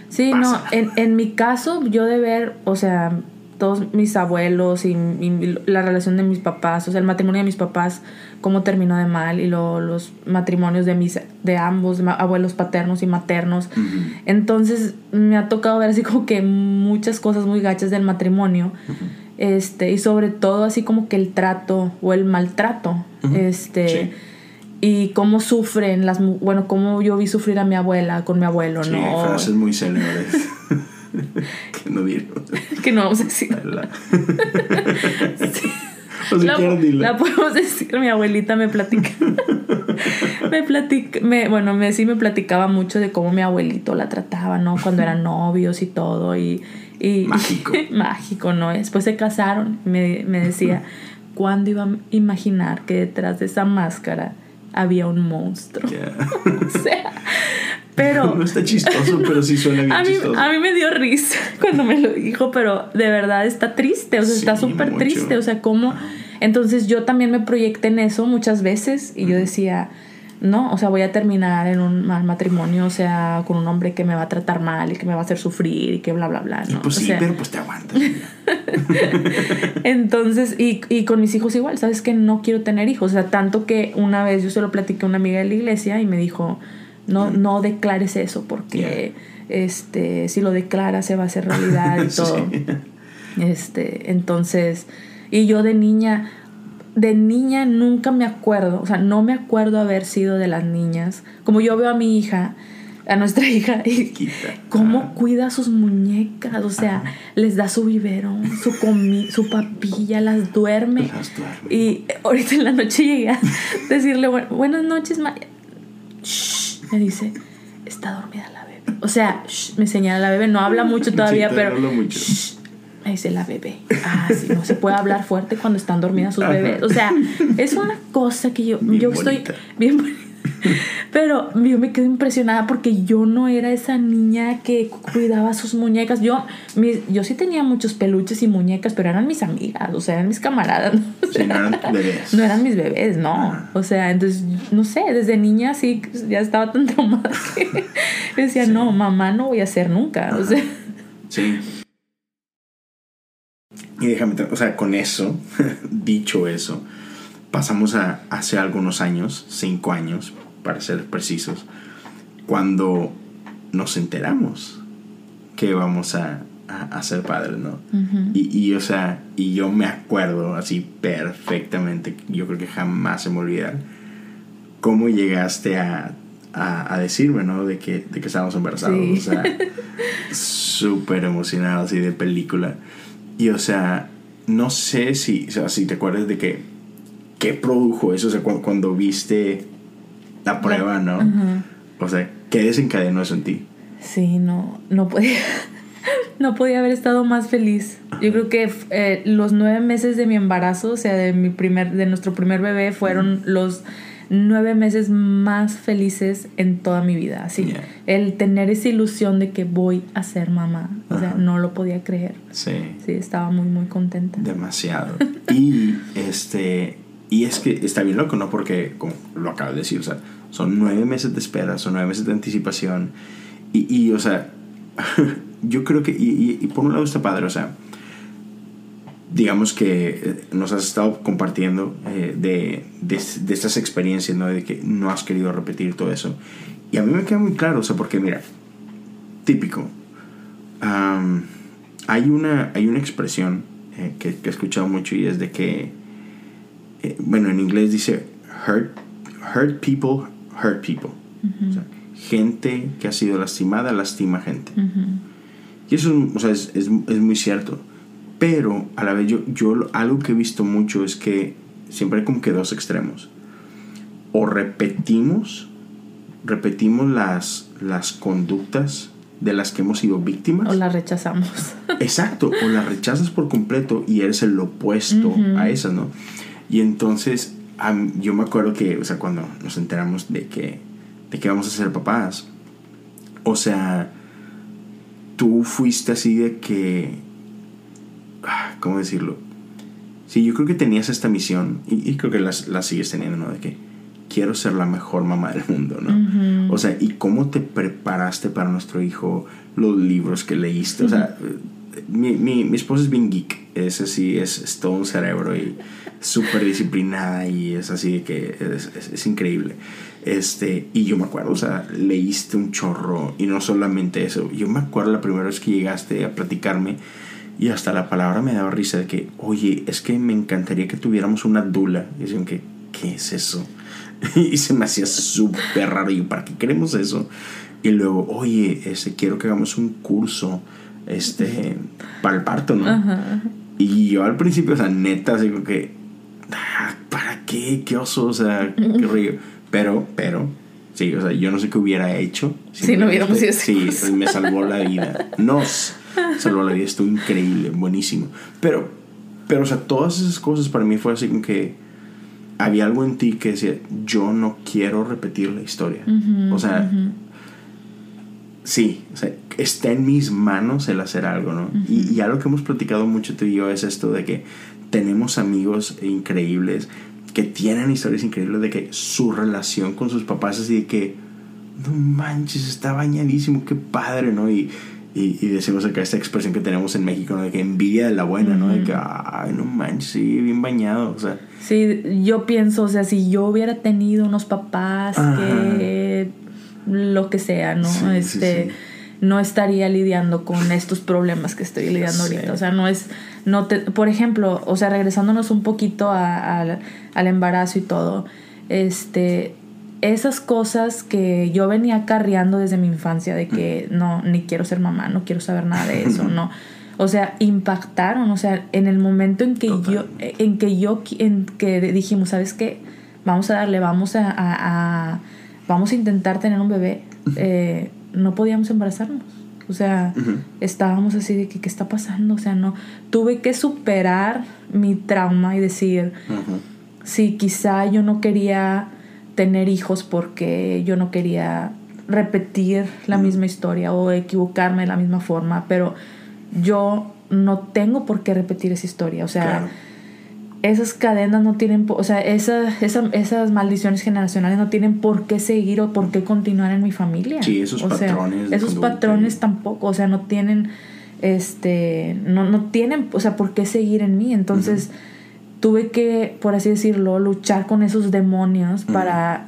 Sí, no, en, en mi caso, yo de ver, o sea, todos mis abuelos y, y la relación de mis papás, o sea, el matrimonio de mis papás, cómo terminó de mal, y lo- los matrimonios de, mis, de ambos, abuelos paternos y maternos. Entonces me ha tocado ver así como que muchas cosas muy gachas del matrimonio. Este, y sobre todo así como que el trato o el maltrato. Este. Sí. Y cómo sufren las bueno, cómo yo vi sufrir a mi abuela con mi abuelo, Sí, ¿no? frases muy célebres. que no diremos. Que no vamos a decir. La- O si la, quieres, dile. la podemos decir, mi abuelita me platica. me platica, me, bueno, me, sí me platicaba mucho de cómo mi abuelito la trataba, ¿no? Cuando eran novios y todo. Y, y Mágico. mágico, ¿no? Después se casaron. Me, me decía, ¿cuándo iba a imaginar que detrás de esa máscara había un monstruo? O sea, pero... No está chistoso, pero sí suena bien A mí, chistoso. a mí me dio risa cuando me lo dijo, pero de verdad está triste, o sea, está súper triste, o sea, cómo... Entonces yo también me proyecté en eso muchas veces y yo decía, no, o sea, voy a terminar en un mal matrimonio, o sea, con un hombre que me va a tratar mal y que me va a hacer sufrir y que bla, bla, bla, ¿no? pues O sí, sea, pero pues te aguantas. entonces, y, y con mis hijos igual, sabes que no quiero tener hijos. O sea, tanto que una vez yo se lo platiqué a una amiga de la iglesia y me dijo, no, no declares eso porque este, si lo declaras se va a hacer realidad y todo. Sí. Este, entonces, y yo de niña, de niña nunca me acuerdo, o sea, no me acuerdo haber sido de las niñas. Como yo veo a mi hija, a nuestra hija, y cómo Ah. cuida a sus muñecas, o sea, les da su biberón, su comi su papilla, las duerme. Las duerme. Y ahorita en la noche llegué a decirle, "Bu- buenas noches, María. Shh, me dice, está dormida la bebé. O sea, shh, me señala la bebé, no habla mucho todavía, Sí, pero... mucho. shh, me dice la bebé. Ah, sí, no se puede hablar fuerte cuando están dormidas sus Ajá. bebés. O sea, es una cosa que yo, Bien yo estoy bien. Pero yo me quedo impresionada porque yo no era esa niña que cuidaba sus muñecas. Yo, mis- yo sí tenía muchos peluches y muñecas, pero eran mis amigas, o sea, eran mis camaradas. ¿no? O Sí, sea, no eran bebés. no eran mis bebés, no. Ah. O sea, entonces, no sé, desde niña sí ya estaba tan traumada que decía, no, mamá no voy a ser nunca. O sea, Sí. Y déjame, o sea, con eso, dicho eso, pasamos a hace algunos años, cinco años, para ser precisos, cuando nos enteramos que vamos a, a, a ser padres, ¿no? ujú. Y, y, o sea, y yo me acuerdo así perfectamente, yo creo que jamás se me olvida cómo llegaste a, a, a decirme, ¿no? De que, de que estábamos embarazados. Sí. O sea, súper emocionado, así de película. Y, o sea, no sé si, o sea, si te acuerdas de que, qué produjo eso, o sea, cu- cuando, viste la prueba, ¿no? O sea, ¿qué desencadenó eso en ti? Sí, no, no podía, no podía haber estado más feliz. Yo creo que eh, los nueve meses de mi embarazo, o sea, de mi primer, de nuestro primer bebé, fueron los nueve meses más felices en toda mi vida. Así, Yeah. el tener esa ilusión de que voy a ser mamá, o sea, no lo podía creer. Sí. Sí, estaba muy, muy contenta. Demasiado. Y este. Y es que está bien loco, ¿no? Porque, como lo acabo de decir, o sea, son nueve meses de espera, son nueve meses de anticipación. Y, y o sea, yo creo que. Y, y- y por un lado está padre, o sea, digamos que eh, nos has estado compartiendo eh, de, de, de estas experiencias, ¿no? De que no has querido repetir todo eso. Y a mí me queda muy claro, o sea, porque mira, típico. Am, hay, una, hay una expresión eh, que, que he escuchado mucho y es de que, eh, bueno, en inglés dice, hurt, hurt people, hurt people. O sea, gente que ha sido lastimada, lastima gente. Ujú. Y eso o sea, es, es, es muy cierto. Pero a la vez yo, yo algo que he visto mucho es que siempre hay como que dos extremos. O repetimos, repetimos las, las conductas de las que hemos sido víctimas. O la rechazamos. Exacto, o las rechazas por completo y eres el opuesto Ujú. a esas, ¿no? Y entonces yo me acuerdo que, o sea, cuando nos enteramos de que, de que vamos a ser papás, o sea, tú fuiste así de que, ah, ¿cómo decirlo? Sí, yo creo que tenías esta misión y, y creo que la, la sigues teniendo, ¿no? De que quiero ser la mejor mamá del mundo, ¿no? O sea, ¿y cómo te preparaste para nuestro hijo? Los libros que leíste, o sea, mi, mi, mi esposa es bien geek. Es así, es, es todo un cerebro y súper disciplinada y es así que es, es, increíble. Este, y yo me acuerdo, o sea, leíste un chorro y no solamente eso. Yo me acuerdo la primera vez que llegaste a platicarme y hasta la palabra me daba risa de que, oye, es que me encantaría que tuviéramos una dula. Y decían que, ¿qué es eso? y se me hacía súper raro. Y yo, ¿para qué queremos eso? Y luego, oye, este, quiero que hagamos un curso este, para el parto, ¿no? Ajá. Y yo al principio, o sea, neta, digo que, ah, ¿para qué? ¿Qué oso? O sea, qué río. Pero, pero, sí, o sea, yo no sé qué hubiera hecho. Si no hubiéramos sido Sí, me salvó la vida. Nos salvó la vida, estuvo increíble, buenísimo. Pero, pero, o sea, todas esas cosas para mí fue así como que había algo en ti que decía, yo no quiero repetir la historia. Uh -huh, o sea, uh -huh. Sí, o sea, está en mis manos el hacer algo, ¿no? Uh -huh. y, y, algo que hemos platicado mucho tú y yo es esto de que tenemos amigos increíbles que tienen historias increíbles de que su relación con sus papás es así de que, no manches, está bañadísimo, qué padre, ¿no? Y, y, y, decimos acá esta expresión que tenemos en México, ¿no? De que envidia de la buena, ¿no? De que, ay, no manches, sí, bien bañado, o sea. Sí, yo pienso, o sea, si yo hubiera tenido unos papás Ajá. que lo que sea, ¿no? Sí, este, sí, sí. no estaría lidiando con estos problemas que estoy lidiando ahorita. O sea, no es, no te, por ejemplo, o sea, regresándonos un poquito a, a, al embarazo y todo, este, esas cosas que yo venía acarreando desde mi infancia de que no, ni quiero ser mamá, no quiero saber nada de eso, no. O sea, impactaron, o sea, en el momento en que Total. yo, en que yo, en que dijimos, ¿sabes qué? Vamos a darle, vamos a, a, a vamos a intentar tener un bebé, eh, no podíamos embarazarnos. O sea, uh -huh. estábamos así de que, ¿qué está pasando? O sea, no, tuve que superar mi trauma y decir, uh -huh. sí, quizá yo no quería tener hijos porque yo no quería repetir la misma historia o equivocarme de la misma forma, pero yo no tengo por qué repetir esa historia, o sea, claro. Esas cadenas no tienen, o sea, esa, esa, esas maldiciones generacionales no tienen por qué seguir o por qué continuar en mi familia. Sí, esos o patrones. Sea, esos patrones tampoco, o sea, no tienen, este, no, no tienen, o sea, por qué seguir en mí, entonces... Uh -huh tuve que, por así decirlo, luchar con esos demonios para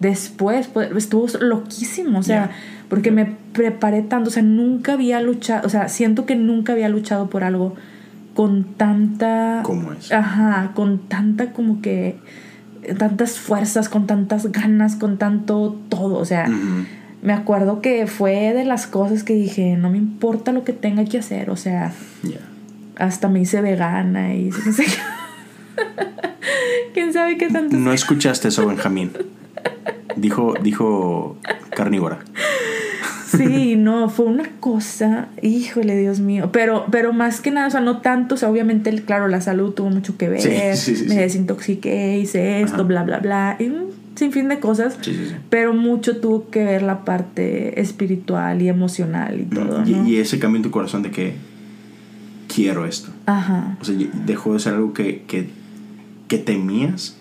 después, pues, estuvo loquísimo, o sea, yeah. porque me preparé tanto, o sea, nunca había luchado, o sea, siento que nunca había luchado por algo con tanta... ¿Cómo es? Ajá, con tanta como que, tantas fuerzas, con tantas ganas, con tanto todo, o sea... Me acuerdo que fue de las cosas que dije, no me importa lo que tenga que hacer, o sea, yeah. hasta me hice vegana y no sé ¿Quién sabe qué tanto? No escuchaste eso, Benjamín. Dijo, dijo carnívora. Sí, no, fue una cosa, híjole, Dios mío. Pero, pero más que nada, o sea, no tanto, o sea, obviamente, claro, la salud tuvo mucho que ver. Sí, sí, sí, me desintoxiqué, hice esto, Ajá. bla, bla, bla. Y un sinfín de cosas. Pero mucho tuvo que ver la parte espiritual y emocional y todo. Y, ¿no? y ese cambio en tu corazón de que quiero esto. Ajá. O sea, dejó de ser algo que, que, que temías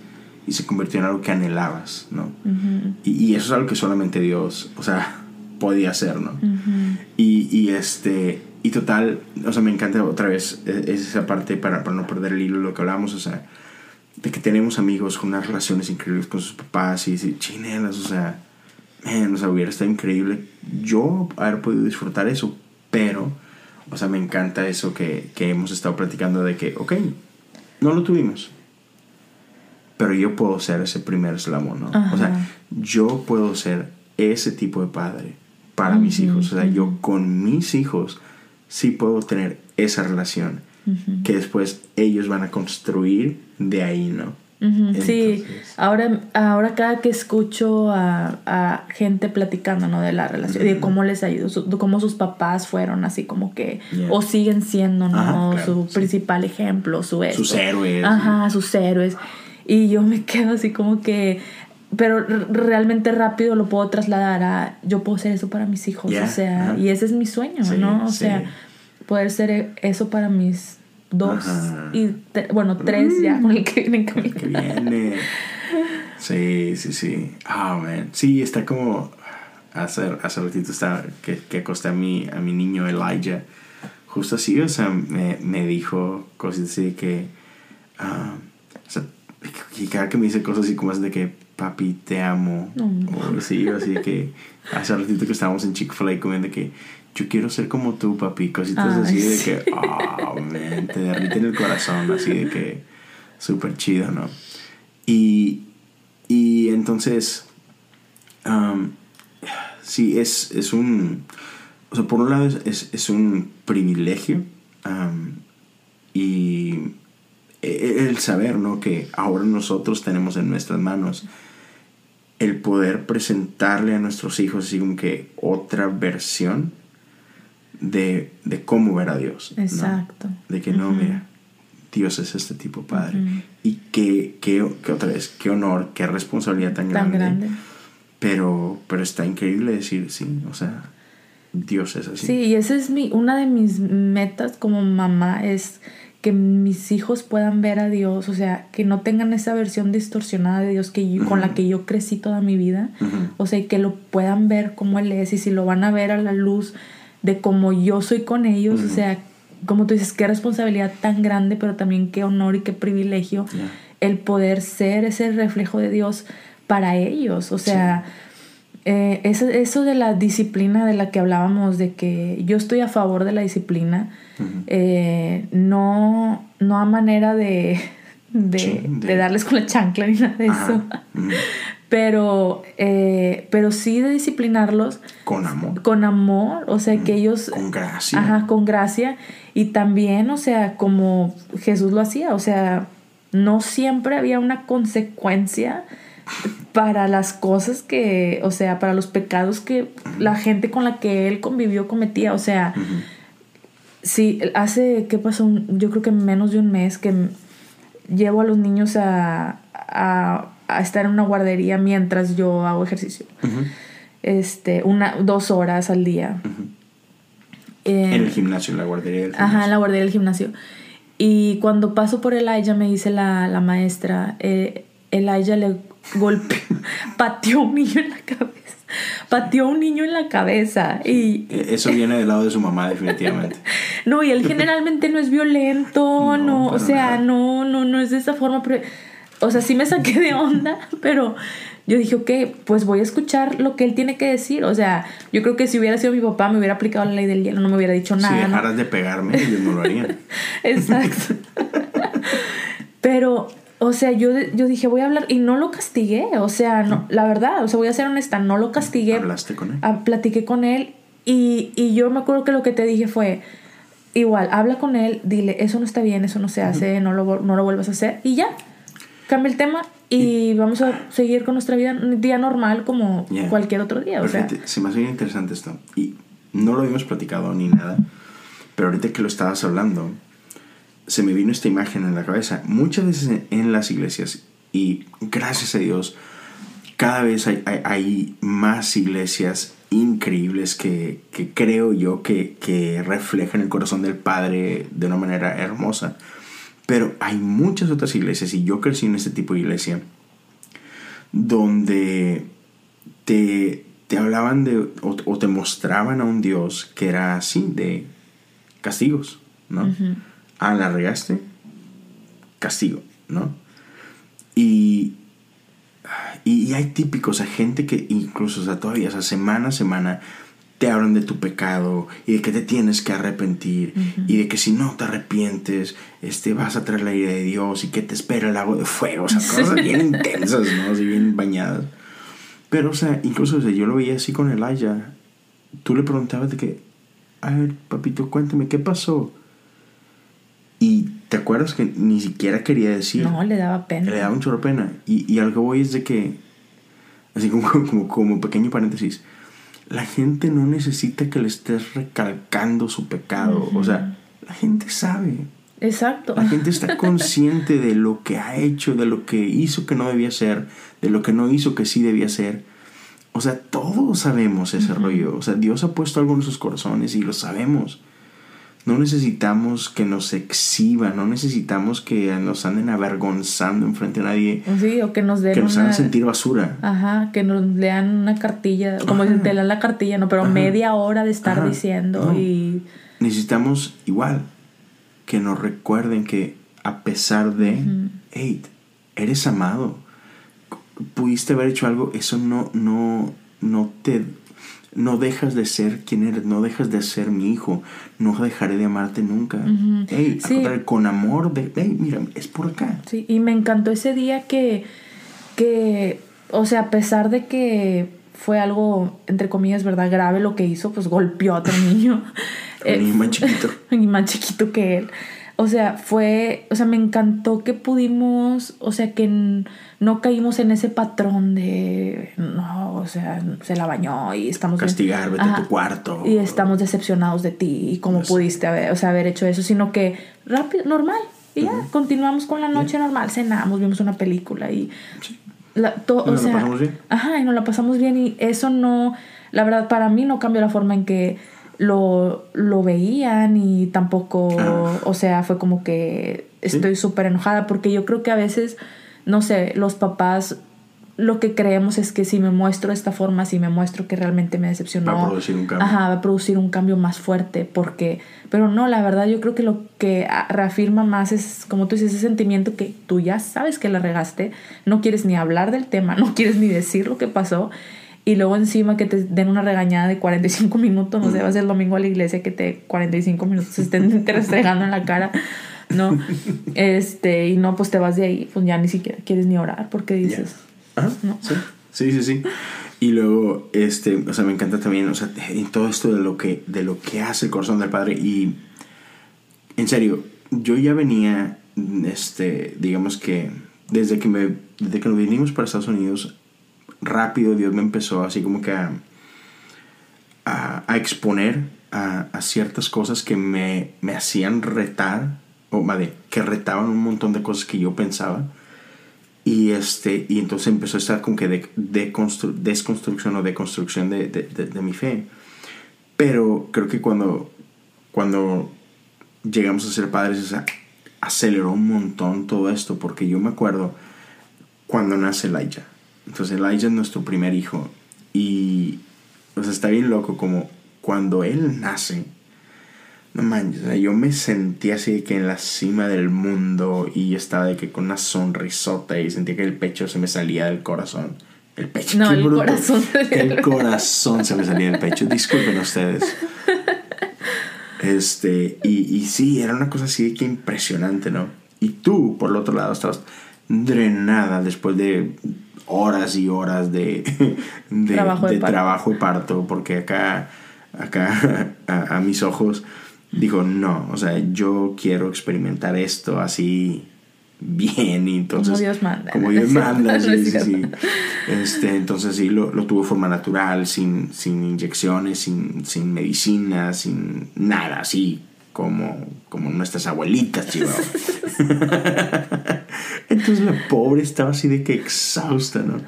y se convirtió en algo que anhelabas, ¿no? Uh -huh. y, y, eso es algo que solamente Dios, o sea, podía hacer, ¿no? Uh -huh. y, y, este, y total, o sea, me encanta otra vez e, esa parte para, para no perder el hilo de lo que hablamos, o sea, de que tenemos amigos con unas relaciones increíbles con sus papás y, chinelas, o sea, man, o sea, hubiera estado increíble yo haber podido disfrutar eso, pero, o sea, me encanta eso que, que hemos estado platicando de que, ok, no lo tuvimos pero yo puedo ser ese primer eslabón, ¿no? Ajá. O sea, yo puedo ser ese tipo de padre para uh -huh, mis hijos. O sea, yo con mis hijos sí puedo tener esa relación uh -huh. que después ellos van a construir de ahí, ¿no? Entonces, sí, ahora, ahora cada que escucho a, a, gente platicando ¿no? de la relación, de cómo les ayudó, su, de cómo sus papás fueron así como que, yeah. o siguen siendo ¿no? Ajá, claro, su sí. principal ejemplo, su esto. Sus héroes. Ajá, sus héroes. Y yo me quedo así como que, pero realmente rápido lo puedo trasladar a, yo puedo ser eso para mis hijos, yeah. o sea, uh -huh. y ese es mi sueño, sí, ¿no? O sí. sea, poder ser eso para mis dos Ajá. y, bueno, tres mm. ya con el que viene viene. Sí, sí, sí. Oh, man. Sí, está como, hace, hace ratito está, que, que acosté a mi, a mi niño Elijah justo así, o sea, me, me dijo cosas así de que, ah, o sea, y cada que me dice cosas así como es de que, papi, te amo, o sí, así de que, hace ratito que estábamos en Chick-fil-A comiendo que, yo quiero ser como tú, papi, cositas así de que, oh, man, te derriten el corazón, así de que, súper chido, ¿no? Y, y entonces, um, sí, es, es un, o sea, por un lado es, es, un privilegio y e, el saber, ¿no? Que ahora nosotros tenemos en nuestras manos el poder presentarle a nuestros hijos así como que otra versión de, de cómo ver a Dios. Exacto. De que no, mira, Dios es este tipo padre. Y que, que, otra vez, qué honor, qué responsabilidad tan, tan grande. Pero, pero está increíble decir, sí, o sea, Dios es así. Sí, y esa es mi, una de mis metas como mamá, es que mis hijos puedan ver a Dios, o sea, que no tengan esa versión distorsionada de Dios que con la que yo crecí toda mi vida, o sea, que lo puedan ver como Él es y si lo van a ver a la luz de cómo yo soy con ellos, o sea, como tú dices, qué responsabilidad tan grande, pero también qué honor y qué privilegio el poder ser ese reflejo de Dios para ellos, o sea... Eh, eso, de la disciplina de la que hablábamos, de que yo estoy a favor de la disciplina, eh, no, no a manera de, de, darles con la chancla ni nada de eso, pero, eh, pero sí de disciplinarlos. Con amor. Con amor, o sea, que ellos... Con gracia. Ajá, con gracia. Y también, o sea, como Jesús lo hacía, o sea, no siempre había una consecuencia para las cosas que, o sea, para los pecados que la gente con la que él convivió cometía. O sea, sí, hace, ¿qué pasó? Yo creo que menos de un mes que llevo a los niños a, a, estar en una guardería mientras yo hago ejercicio. Este, una, dos horas al día. en el gimnasio, en la guardería del gimnasio. Ajá, en la guardería del gimnasio. Y cuando paso por el Aya me dice la, la maestra, eh, Aya le golpeó, pateó un niño en la cabeza. Pateó un niño en la cabeza. Y, e, Eso viene del lado de su mamá, definitivamente. no, y él generalmente no es violento, no, o sea, no, no, no es de esa forma. Pero, o sea, sí me saqué de onda, pero yo dije, ok, pues voy a escuchar lo que él tiene que decir. O sea, yo creo que si hubiera sido mi papá, me hubiera aplicado la ley del hielo, no me hubiera dicho nada. Si dejaras de pegarme, yo no lo haría. Exacto. pero o sea, yo, yo dije, voy a hablar y no lo castigué. O sea, no, la verdad, o sea, voy a ser honesta, no lo castigué. ¿Hablaste con él? Ah, platiqué con él y, y, yo me acuerdo que lo que te dije fue, igual, habla con él, dile, eso no está bien, eso no se hace, no, lo, no lo vuelvas a hacer y ya, cambia el tema y, vamos a seguir con nuestra vida, un día normal como cualquier otro día. O sea. se me hace bien interesante esto y no lo habíamos platicado ni nada, pero ahorita que lo estabas hablando se me vino esta imagen en la cabeza. Muchas veces en, las iglesias, y gracias a Dios, cada vez hay, más iglesias increíbles que, creo yo que, que, reflejan el corazón del Padre de una manera hermosa. Pero hay muchas otras iglesias, y yo crecí en este tipo de iglesia, donde te, te hablaban de, o, te mostraban a un Dios que era así, de castigos, ¿no? Ah, la regaste, castigo, ¿no? Y, y, hay típicos, o sea, gente que incluso, o sea, todavía, o sea, semana a semana te hablan de tu pecado y de que te tienes que arrepentir y de que si no te arrepientes, este, vas a traer la ira de Dios y que te espera el agua de fuego, o sea, cosas bien intensas, ¿no? Así bien bañadas. Pero, o sea, incluso o sea, yo lo veía así con Elijah. Tú le preguntabas de que, a ver, papito, cuéntame, ¿qué pasó? Y te acuerdas que ni siquiera quería decir. No, le daba pena. Le daba un chorro pena. Y, y algo voy es de que, así como, como, como pequeño paréntesis, la gente no necesita que le estés recalcando su pecado. O sea, la gente sabe. Exacto. La gente está consciente de lo que ha hecho, de lo que hizo que no debía ser, de lo que no hizo que sí debía ser. O sea, todos sabemos ese rollo. O sea, Dios ha puesto algo en sus corazones y lo sabemos. No necesitamos que nos exhiban, no necesitamos que nos anden avergonzando enfrente a nadie. Sí, o que nos den Que nos hagan sentir basura. Ajá, que nos lean una cartilla, como dicen, te dan la cartilla, no, pero media hora de estar diciendo y... necesitamos igual que nos recuerden que a pesar de, hey, eres amado, pudiste haber hecho algo, eso no, no, no te, no dejas de ser quien eres, no dejas de ser mi hijo, no dejaré de amarte nunca. Hey, con amor, de, hey, mira, es por acá. Sí, y me encantó ese día que, que, o sea, a pesar de que fue algo, entre comillas, ¿verdad? Grave lo que hizo, pues golpeó a otro niño. Un niño más chiquito. y más chiquito que él. O sea, fue, o sea, me encantó que pudimos, o sea, que no caímos en ese patrón de, no, o sea, se la bañó y estamos... Castigar, vete a tu cuarto. Y estamos decepcionados de ti y cómo pudiste haber, o sea, haber hecho eso, sino que rápido, normal. Y ya, continuamos con la noche normal, cenamos, vimos una película y... Sí. La, o sea, pasamos bien. Ajá, y nos la pasamos bien y eso no, la verdad, para mí no cambió la forma en que lo, lo veían y tampoco, ah. o sea, fue como que estoy súper enojada porque yo creo que a veces, no sé, los papás lo que creemos es que si me muestro de esta forma, si me muestro que realmente me decepcionó, va a producir un cambio. Ajá, va a producir un cambio más fuerte, porque, pero no, la verdad yo creo que lo que reafirma más es, como tú dices, ese sentimiento que tú ya sabes que la regaste, no quieres ni hablar del tema, no quieres ni decir lo que pasó, y luego encima que te den una regañada de 45 minutos, no sé, va a ser el domingo a la iglesia que te 45 minutos estén te restregando en la cara, ¿no? Este, y no, pues te vas de ahí, pues ya ni siquiera quieres ni orar porque dices, ¿no? Sí. sí, sí, sí. Y luego, este, o sea, me encanta también, o sea, en todo esto de lo que, de lo que hace el corazón del Padre y, en serio, yo ya venía, este, digamos que, desde que me, desde que nos vinimos para Estados Unidos, rápido Dios me empezó así como que a, exponer a, ciertas cosas que me, me hacían retar, o más que retaban un montón de cosas que yo pensaba. Y, este, y entonces empezó a estar como que de, de desconstrucción o deconstrucción de, de, de, mi fe. Pero creo que cuando, cuando llegamos a ser padres, aceleró un montón todo esto, porque yo me acuerdo cuando nace Elijah. Entonces Elijah es nuestro primer hijo. Y o sea, está bien loco como cuando él nace. No manches, yo me sentía así de que en la cima del mundo y estaba de que con una sonrisota y sentía que el pecho se me salía del corazón. El pecho. No, el corazón. El corazón se me salía del pecho. Disculpen ustedes. Este, y, y sí, era una cosa así de que impresionante, ¿no? Y tú, por el otro lado, estabas drenada después de horas y horas de, de, trabajo, de, trabajo, y parto, porque acá, acá a, mis ojos dijo, no, o sea, yo quiero experimentar esto así bien y entonces... Como Dios manda. Como Dios manda, sí, sí, sí. Este, entonces sí, lo, lo, tuvo de forma natural, sin, sin inyecciones, sin, sin medicina, sin nada, así como, como nuestras abuelitas. Entonces la pobre estaba así de que exhausta, ¿no?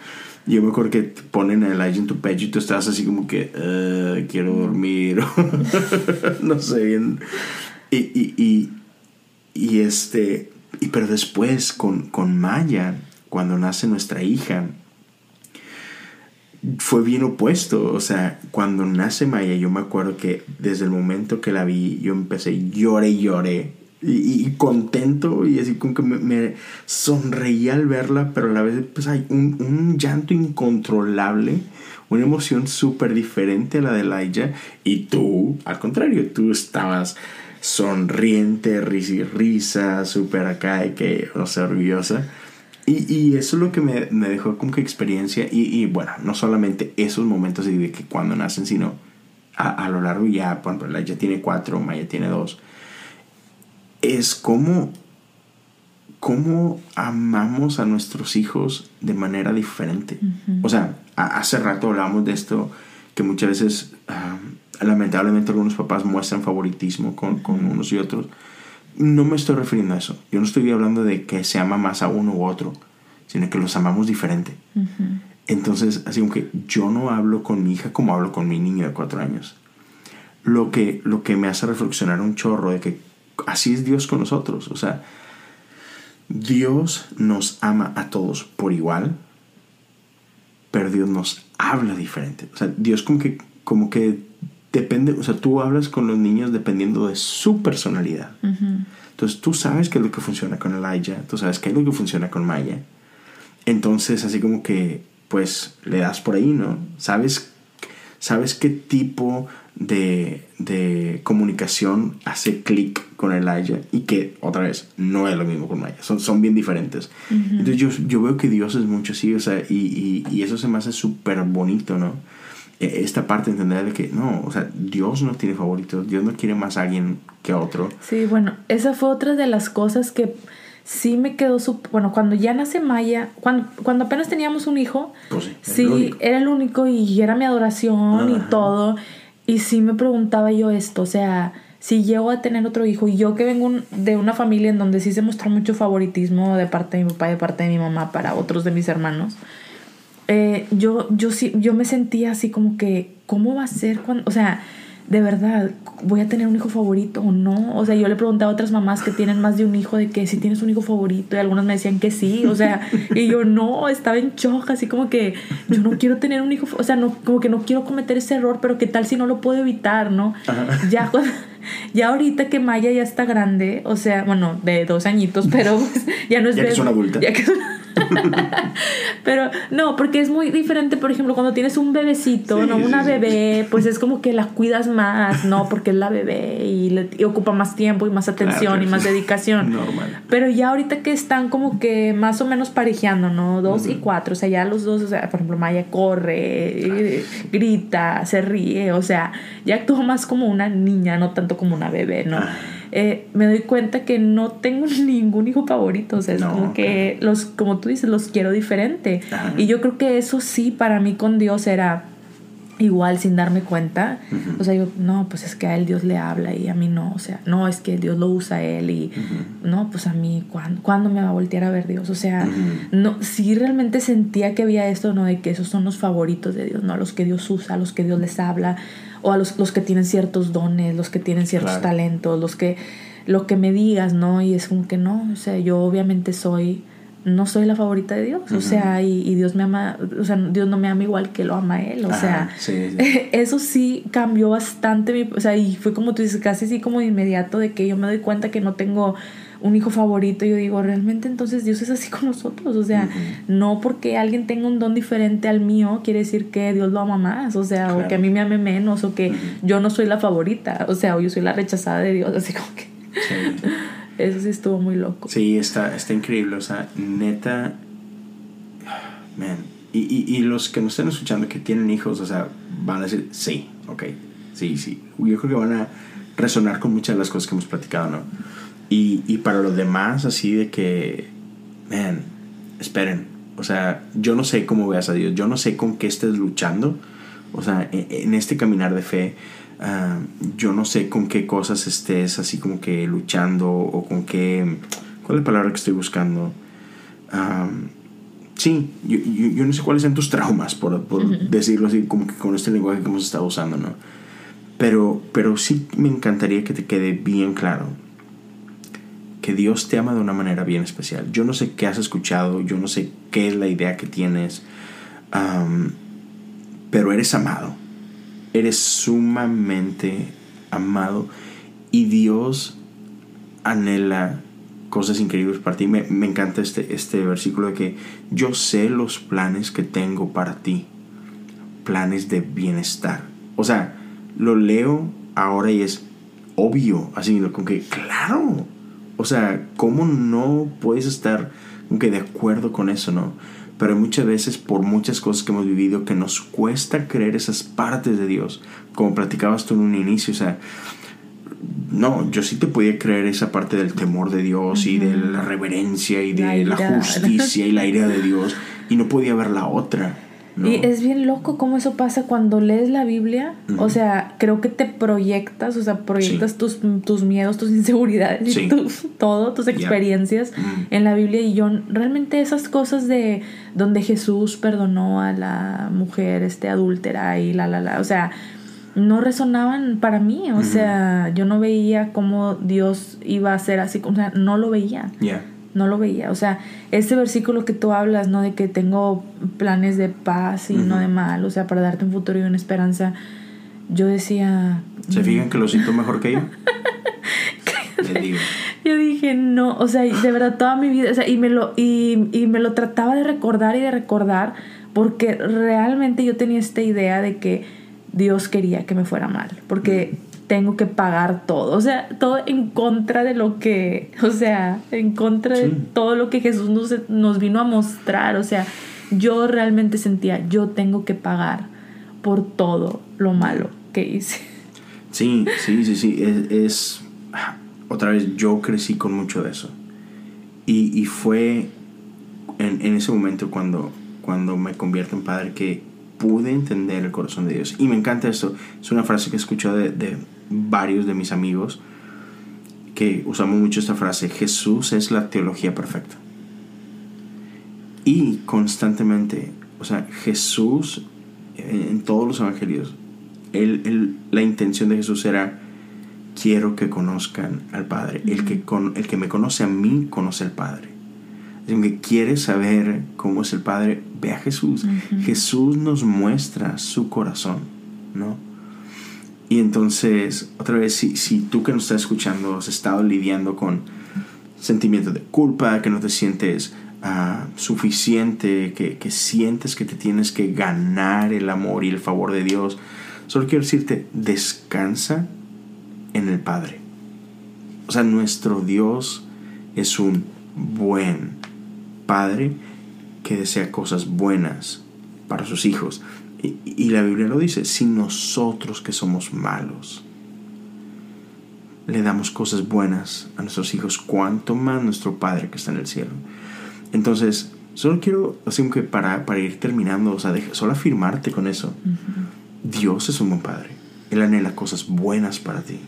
Yo me acuerdo que te ponen el aire en tu pecho y tú estás así como que, uh, quiero dormir, no sé bien. Y, y, y, y, este, y pero después con, con Maya, cuando nace nuestra hija, fue bien opuesto. O sea, cuando nace Maya, yo me acuerdo que desde el momento que la vi, yo empecé, lloré y lloré y, contento y así como que me, sonreía al verla, pero a la vez pues hay un, un llanto incontrolable, una emoción súper diferente a la de Elijah y tú, al contrario, tú estabas sonriente, risa y risa, súper acá y que, no sé, orgullosa. Y, y, eso es lo que me, me dejó como que experiencia y, y, bueno, no solamente esos momentos de que cuando nacen, sino a, a lo largo ya, por ejemplo, Elijah tiene cuatro, Maya tiene dos es cómo, cómo amamos a nuestros hijos de manera diferente. O sea, hace rato hablábamos de esto, que muchas veces, ah, lamentablemente, algunos papás muestran favoritismo con, con, unos y otros. No me estoy refiriendo a eso. Yo no estoy hablando de que se ama más a uno u otro, sino que los amamos diferente. Entonces, así como que yo no hablo con mi hija como hablo con mi niño de cuatro años. Lo que, lo que me hace reflexionar un chorro de que así es Dios con nosotros. O sea, Dios nos ama a todos por igual, pero Dios nos habla diferente. O sea, Dios como que, como que depende, o sea, tú hablas con los niños dependiendo de su personalidad. Entonces tú sabes qué es lo que funciona con Elijah, tú sabes qué es lo que funciona con Maya. Entonces, así como que, pues, le das por ahí, ¿no? Sabes, sabes qué tipo de, de comunicación hace clic con Elijah y que, otra vez, no es lo mismo con Maya, son, son bien diferentes. Entonces yo, yo, veo que Dios es mucho así, o sea, y, y, y eso se me hace súper bonito, ¿no? E, esta parte de entender de que no, o sea, Dios no tiene favoritos, Dios no quiere más a alguien que a otro. Sí, bueno, esa fue otra de las cosas que sí me quedó bueno cuando ya nace Maya cuando, cuando apenas teníamos un hijo pues sí, sí era el único y era mi adoración y todo y sí me preguntaba yo esto o sea si llego a tener otro hijo y yo que vengo de una familia en donde sí se mostró mucho favoritismo de parte de mi papá y de parte de mi mamá para otros de mis hermanos eh, yo yo sí yo me sentía así como que cómo va a ser cuando o sea de verdad, voy a tener un hijo favorito o no. O sea, yo le preguntaba a otras mamás que tienen más de un hijo de que si tienes un hijo favorito y algunas me decían que sí. O sea, y yo no, estaba en shock, así como que yo no quiero tener un hijo, o sea, no, como que no quiero cometer ese error, pero qué tal si no lo puedo evitar, ¿no? Ya ya ahorita que Maya ya está grande, o sea, bueno, de dos añitos, pero pues, ya no es... ya que es una adulta. Ya que es una Pero no, porque es muy diferente, por ejemplo, cuando tienes un bebecito, ¿no? Una bebé, pues es como que la cuidas más, ¿no? Porque es la bebé y, le, ocupa más tiempo y más atención y más dedicación. Normal. Pero ya ahorita que están como que más o menos parejeando, ¿no? Dos y cuatro, o sea, ya los dos, o sea, por ejemplo, Maya corre, grita, se ríe, o sea, ya actúa más como una niña, no tanto como una bebé, ¿no? Ah. Eh, me doy cuenta que no tengo ningún hijo favorito. O sea, es como que los, como tú dices, los quiero diferente. Y yo creo que eso sí, para mí con Dios era igual sin darme cuenta. O sea, yo, no, pues es que a él Dios le habla y a mí no. O sea, no, es que Dios lo usa a él y no, pues a mí, ¿cuándo, me va a voltear a ver Dios? O sea, no, sí realmente sentía que había esto, ¿no? De que esos son los favoritos de Dios, ¿no? Los que Dios usa, los que Dios les habla o a los, los que tienen ciertos dones, los que tienen ciertos talentos, los que, lo que me digas, ¿no? Y es como que no, o sea, yo obviamente soy, no soy la favorita de Dios, o sea, y, Dios me ama, o sea, Dios no me ama igual que lo ama Él, o sea, eso sí cambió bastante, mi, o sea, y fue como tú dices, casi así como de inmediato de que yo me doy cuenta que no tengo un hijo favorito, yo digo, realmente entonces Dios es así con nosotros, o sea, no porque alguien tenga un don diferente al mío, quiere decir que Dios lo ama más, o sea, o que a mí me ame menos, o que yo no soy la favorita, o sea, o yo soy la rechazada de Dios, así como que... Eso sí estuvo muy loco. Sí, está, está increíble, o sea, neta, man, y, y, y los que nos estén escuchando que tienen hijos, o sea, van a decir, sí, ok, sí, sí, yo creo que van a resonar con muchas de las cosas que hemos platicado, ¿no? Y, y para los demás, así de que, man, esperen. O sea, yo no sé cómo veas a Dios, yo no sé con qué estés luchando. O sea, en, en este caminar de fe, uh, yo no sé con qué cosas estés así como que luchando o con qué... ¿Cuál es la palabra que estoy buscando? Um, sí, yo, yo, yo, no sé cuáles son tus traumas, por, por uh -huh. decirlo así, como que con este lenguaje que hemos estado usando, ¿no? Pero, pero sí me encantaría que te quede bien claro que Dios te ama de una manera bien especial. Yo no sé qué has escuchado, yo no sé qué es la idea que tienes, um, pero eres amado. Eres sumamente amado y Dios anhela cosas increíbles para ti. Me, me encanta este, este versículo de que yo sé los planes que tengo para ti, planes de bienestar. O sea, lo leo ahora y es obvio, así como que, claro, o sea, ¿cómo no puedes estar que de acuerdo con eso, no? Pero muchas veces por muchas cosas que hemos vivido que nos cuesta creer esas partes de Dios, como platicabas tú en un inicio, o sea, no, yo sí te podía creer esa parte del temor de Dios uh -huh. y de la reverencia y de la, la justicia y la ira de Dios y no podía ver la otra. No. Y es bien loco cómo eso pasa cuando lees la Biblia. Uh -huh. O sea, creo que te proyectas, o sea, proyectas sí. tus, tus miedos, tus inseguridades, sí. tus, todo, tus experiencias yeah. uh -huh. en la Biblia. Y yo realmente esas cosas de donde Jesús perdonó a la mujer este, adúltera y la, la, la, o sea, no resonaban para mí. O uh -huh. sea, yo no veía cómo Dios iba a ser así, o sea, no lo veía. Yeah no lo veía. O sea, ese versículo que tú hablas, ¿no? De que tengo planes de paz y uh -huh. no de mal, o sea, para darte un futuro y una esperanza. yo decía... ¿Se fijan que lo siento mejor que yo? Le digo. Yo dije, no, o sea, de verdad toda mi vida, o sea, y me lo, y, y me lo trataba de recordar y de recordar, porque realmente yo tenía esta idea de que Dios quería que me fuera mal, porque tengo que pagar todo, o sea, todo en contra de lo que, o sea, en contra de todo lo que Jesús nos, nos vino a mostrar, o sea, yo realmente sentía, yo tengo que pagar por todo lo malo que hice. Sí, sí, sí, sí, es, otra vez, yo crecí con mucho de eso. Y, y fue en, en, ese momento cuando, cuando me convierto en padre que pude entender el corazón de Dios. Y me encanta esto. Es una frase que he escuchado de, de varios de mis amigos que usamos mucho esta frase, Jesús es la teología perfecta. Y constantemente, o sea, Jesús en todos los evangelios, la intención de Jesús era, quiero que conozcan al Padre. El que, con, el que me conoce a mí, conoce al Padre. El que quiere saber cómo es el Padre, ve a Jesús. Jesús nos muestra su corazón, ¿no? Y entonces, otra vez, si, si tú que nos estás escuchando has estado lidiando con sentimientos de culpa, que no te sientes uh, suficiente, que, que, sientes que te tienes que ganar el amor y el favor de Dios, solo quiero decirte, descansa en el Padre. O sea, nuestro Dios es un buen Padre que desea cosas buenas para sus hijos. Y, la Biblia lo dice, si nosotros que somos malos le damos cosas buenas a nuestros hijos, cuanto más nuestro Padre que está en el cielo. Entonces, solo quiero, así que para, para ir terminando, o sea, solo afirmarte con eso. Dios es un buen Padre. Él anhela cosas buenas para ti.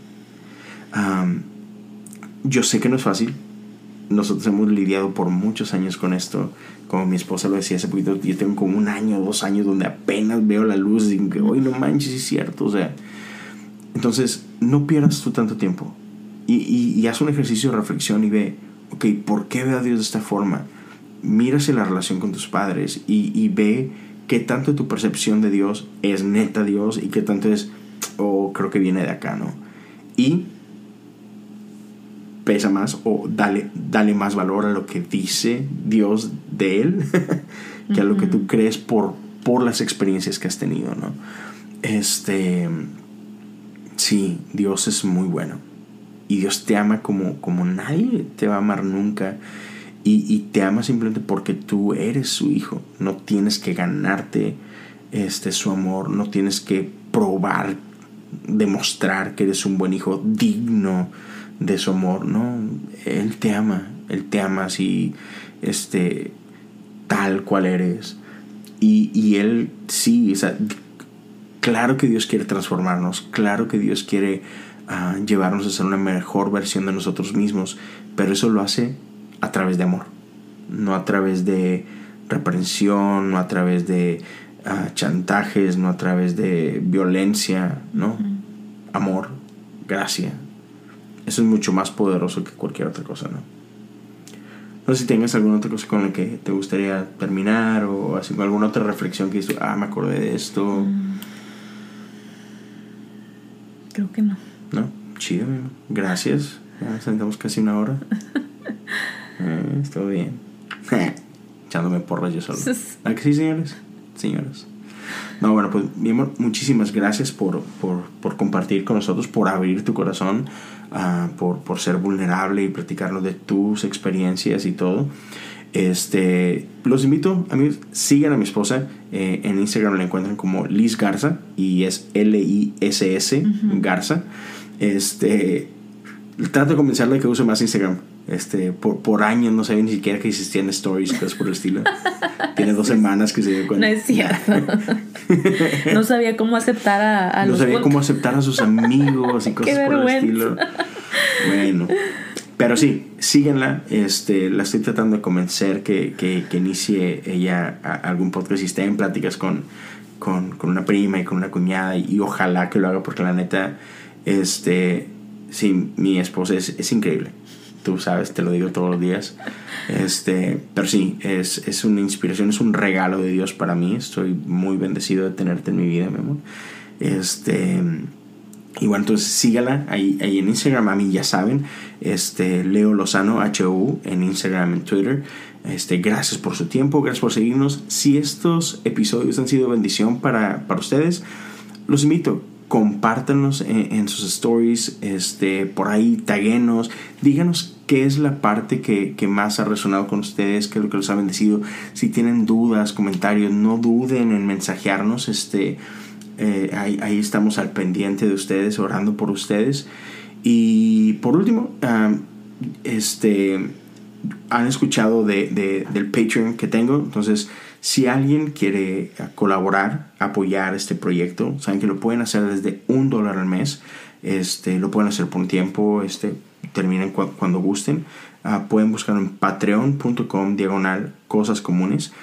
yo sé que no es fácil. Nosotros hemos lidiado por muchos años con esto como mi esposa lo decía hace poquito, yo tengo como un año, dos años donde apenas veo la luz y hoy no manches, es cierto, o sea. Entonces, no pierdas tú tanto tiempo y, y, haz un ejercicio de reflexión y ve, ok, ¿por qué veo a Dios de esta forma? Mírase la relación con tus padres y, y ve qué tanto tu percepción de Dios es neta Dios y qué tanto es, oh, creo que viene de acá, ¿no? Y pesa más o dale, dale más valor a lo que dice Dios de él que a lo que tú crees por, por las experiencias que has tenido, ¿no? Este, sí, Dios es muy bueno y Dios te ama como, como nadie te va a amar nunca y, y te ama simplemente porque tú eres su hijo, no tienes que ganarte este, su amor, no tienes que probar, demostrar que eres un buen hijo digno de su amor, ¿no? Él te ama, Él te ama así, este, tal cual eres. Y, y Él sí, o sea, claro que Dios quiere transformarnos, claro que Dios quiere ah, llevarnos a ser una mejor versión de nosotros mismos, pero eso lo hace a través de amor, no a través de reprensión, no a través de ah, chantajes, no a través de violencia, ¿no? Amor, gracia, eso es mucho más poderoso que cualquier otra cosa, ¿no? No sé si tengas alguna otra cosa con la que te gustaría terminar o así, alguna otra reflexión que dices, ah, me acordé de esto. Mm. Creo que no. No, chido, gracias. Ya sentamos casi una hora. eh, estuvo bien. Echándome porras yo solo. ¿A que sí, señores? Señoras. No, bueno, pues mi amor, muchísimas gracias por, por, por compartir con nosotros, por abrir tu corazón, uh, por, por ser vulnerable y platicarnos de tus experiencias y todo. Este, los invito, amigos, sigan a mi esposa. Eh, en Instagram la encuentran como Liz Garza y es L-I-S-S Garza. Este, trato de convencerla de que use más Instagram. Este, por, por años no sabía ni siquiera que existían stories, cosas por el estilo. Tiene dos semanas que se dio cuenta. No es cierto. no sabía cómo aceptar a, a No sabía cómo aceptar a sus amigos y cosas por el estilo. Bueno. Pero sí, síguenla. Este, la estoy tratando de convencer que, que, que inicie ella algún podcast y esté en pláticas con, con, con, una prima y con una cuñada. Y, ojalá que lo haga porque la neta, este, sí, mi esposa es, es increíble tú sabes, te lo digo todos los días. Este, pero sí, es, es una inspiración, es un regalo de Dios para mí. Estoy muy bendecido de tenerte en mi vida, mi amor. Este, y bueno, entonces sígala ahí, ahí en Instagram, a mí ya saben, este, Leo Lozano, HU, en Instagram, en Twitter. Este, gracias por su tiempo, gracias por seguirnos. Si estos episodios han sido bendición para, para ustedes, los invito, compártanos en, sus stories, este, por ahí, taguenos, díganos qué es la parte que, que, más ha resonado con ustedes, qué es lo que los ha bendecido. Si tienen dudas, comentarios, no duden en mensajearnos, este, eh, ahí, estamos al pendiente de ustedes, orando por ustedes. Y por último, este, han escuchado de, de, del Patreon que tengo, entonces si alguien quiere colaborar, apoyar este proyecto, saben que lo pueden hacer desde un dólar al mes. Este, lo pueden hacer por un tiempo, este, terminen cuando gusten. Uh, pueden buscar en patreon.com diagonal cosas comunes.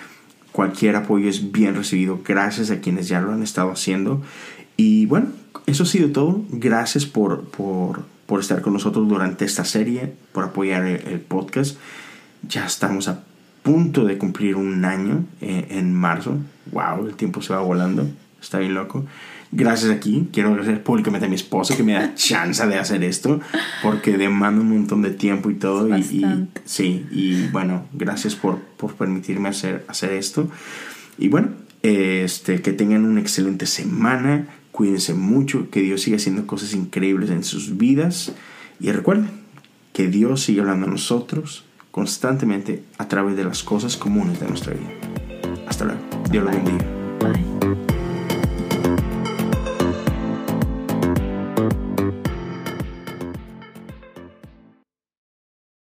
Cualquier apoyo es bien recibido. Gracias a quienes ya lo han estado haciendo. Y bueno, eso ha sido todo. Gracias por, por, por estar con nosotros durante esta serie, por apoyar el, podcast. Ya estamos a punto de cumplir un año eh, en marzo. ¡Wow! El tiempo se va volando. Está bien loco. Gracias aquí. Quiero agradecer públicamente a mi esposo que me da chance de hacer esto porque demanda un montón de tiempo y todo. Y, sí, y bueno, gracias por, por permitirme hacer, hacer esto. Y bueno, este, que tengan una excelente semana. Cuídense mucho. Que Dios siga haciendo cosas increíbles en sus vidas. Y recuerden que Dios sigue hablando a nosotros constantemente a través de las cosas comunes de nuestra vida. Hasta luego. Dios lo bendiga.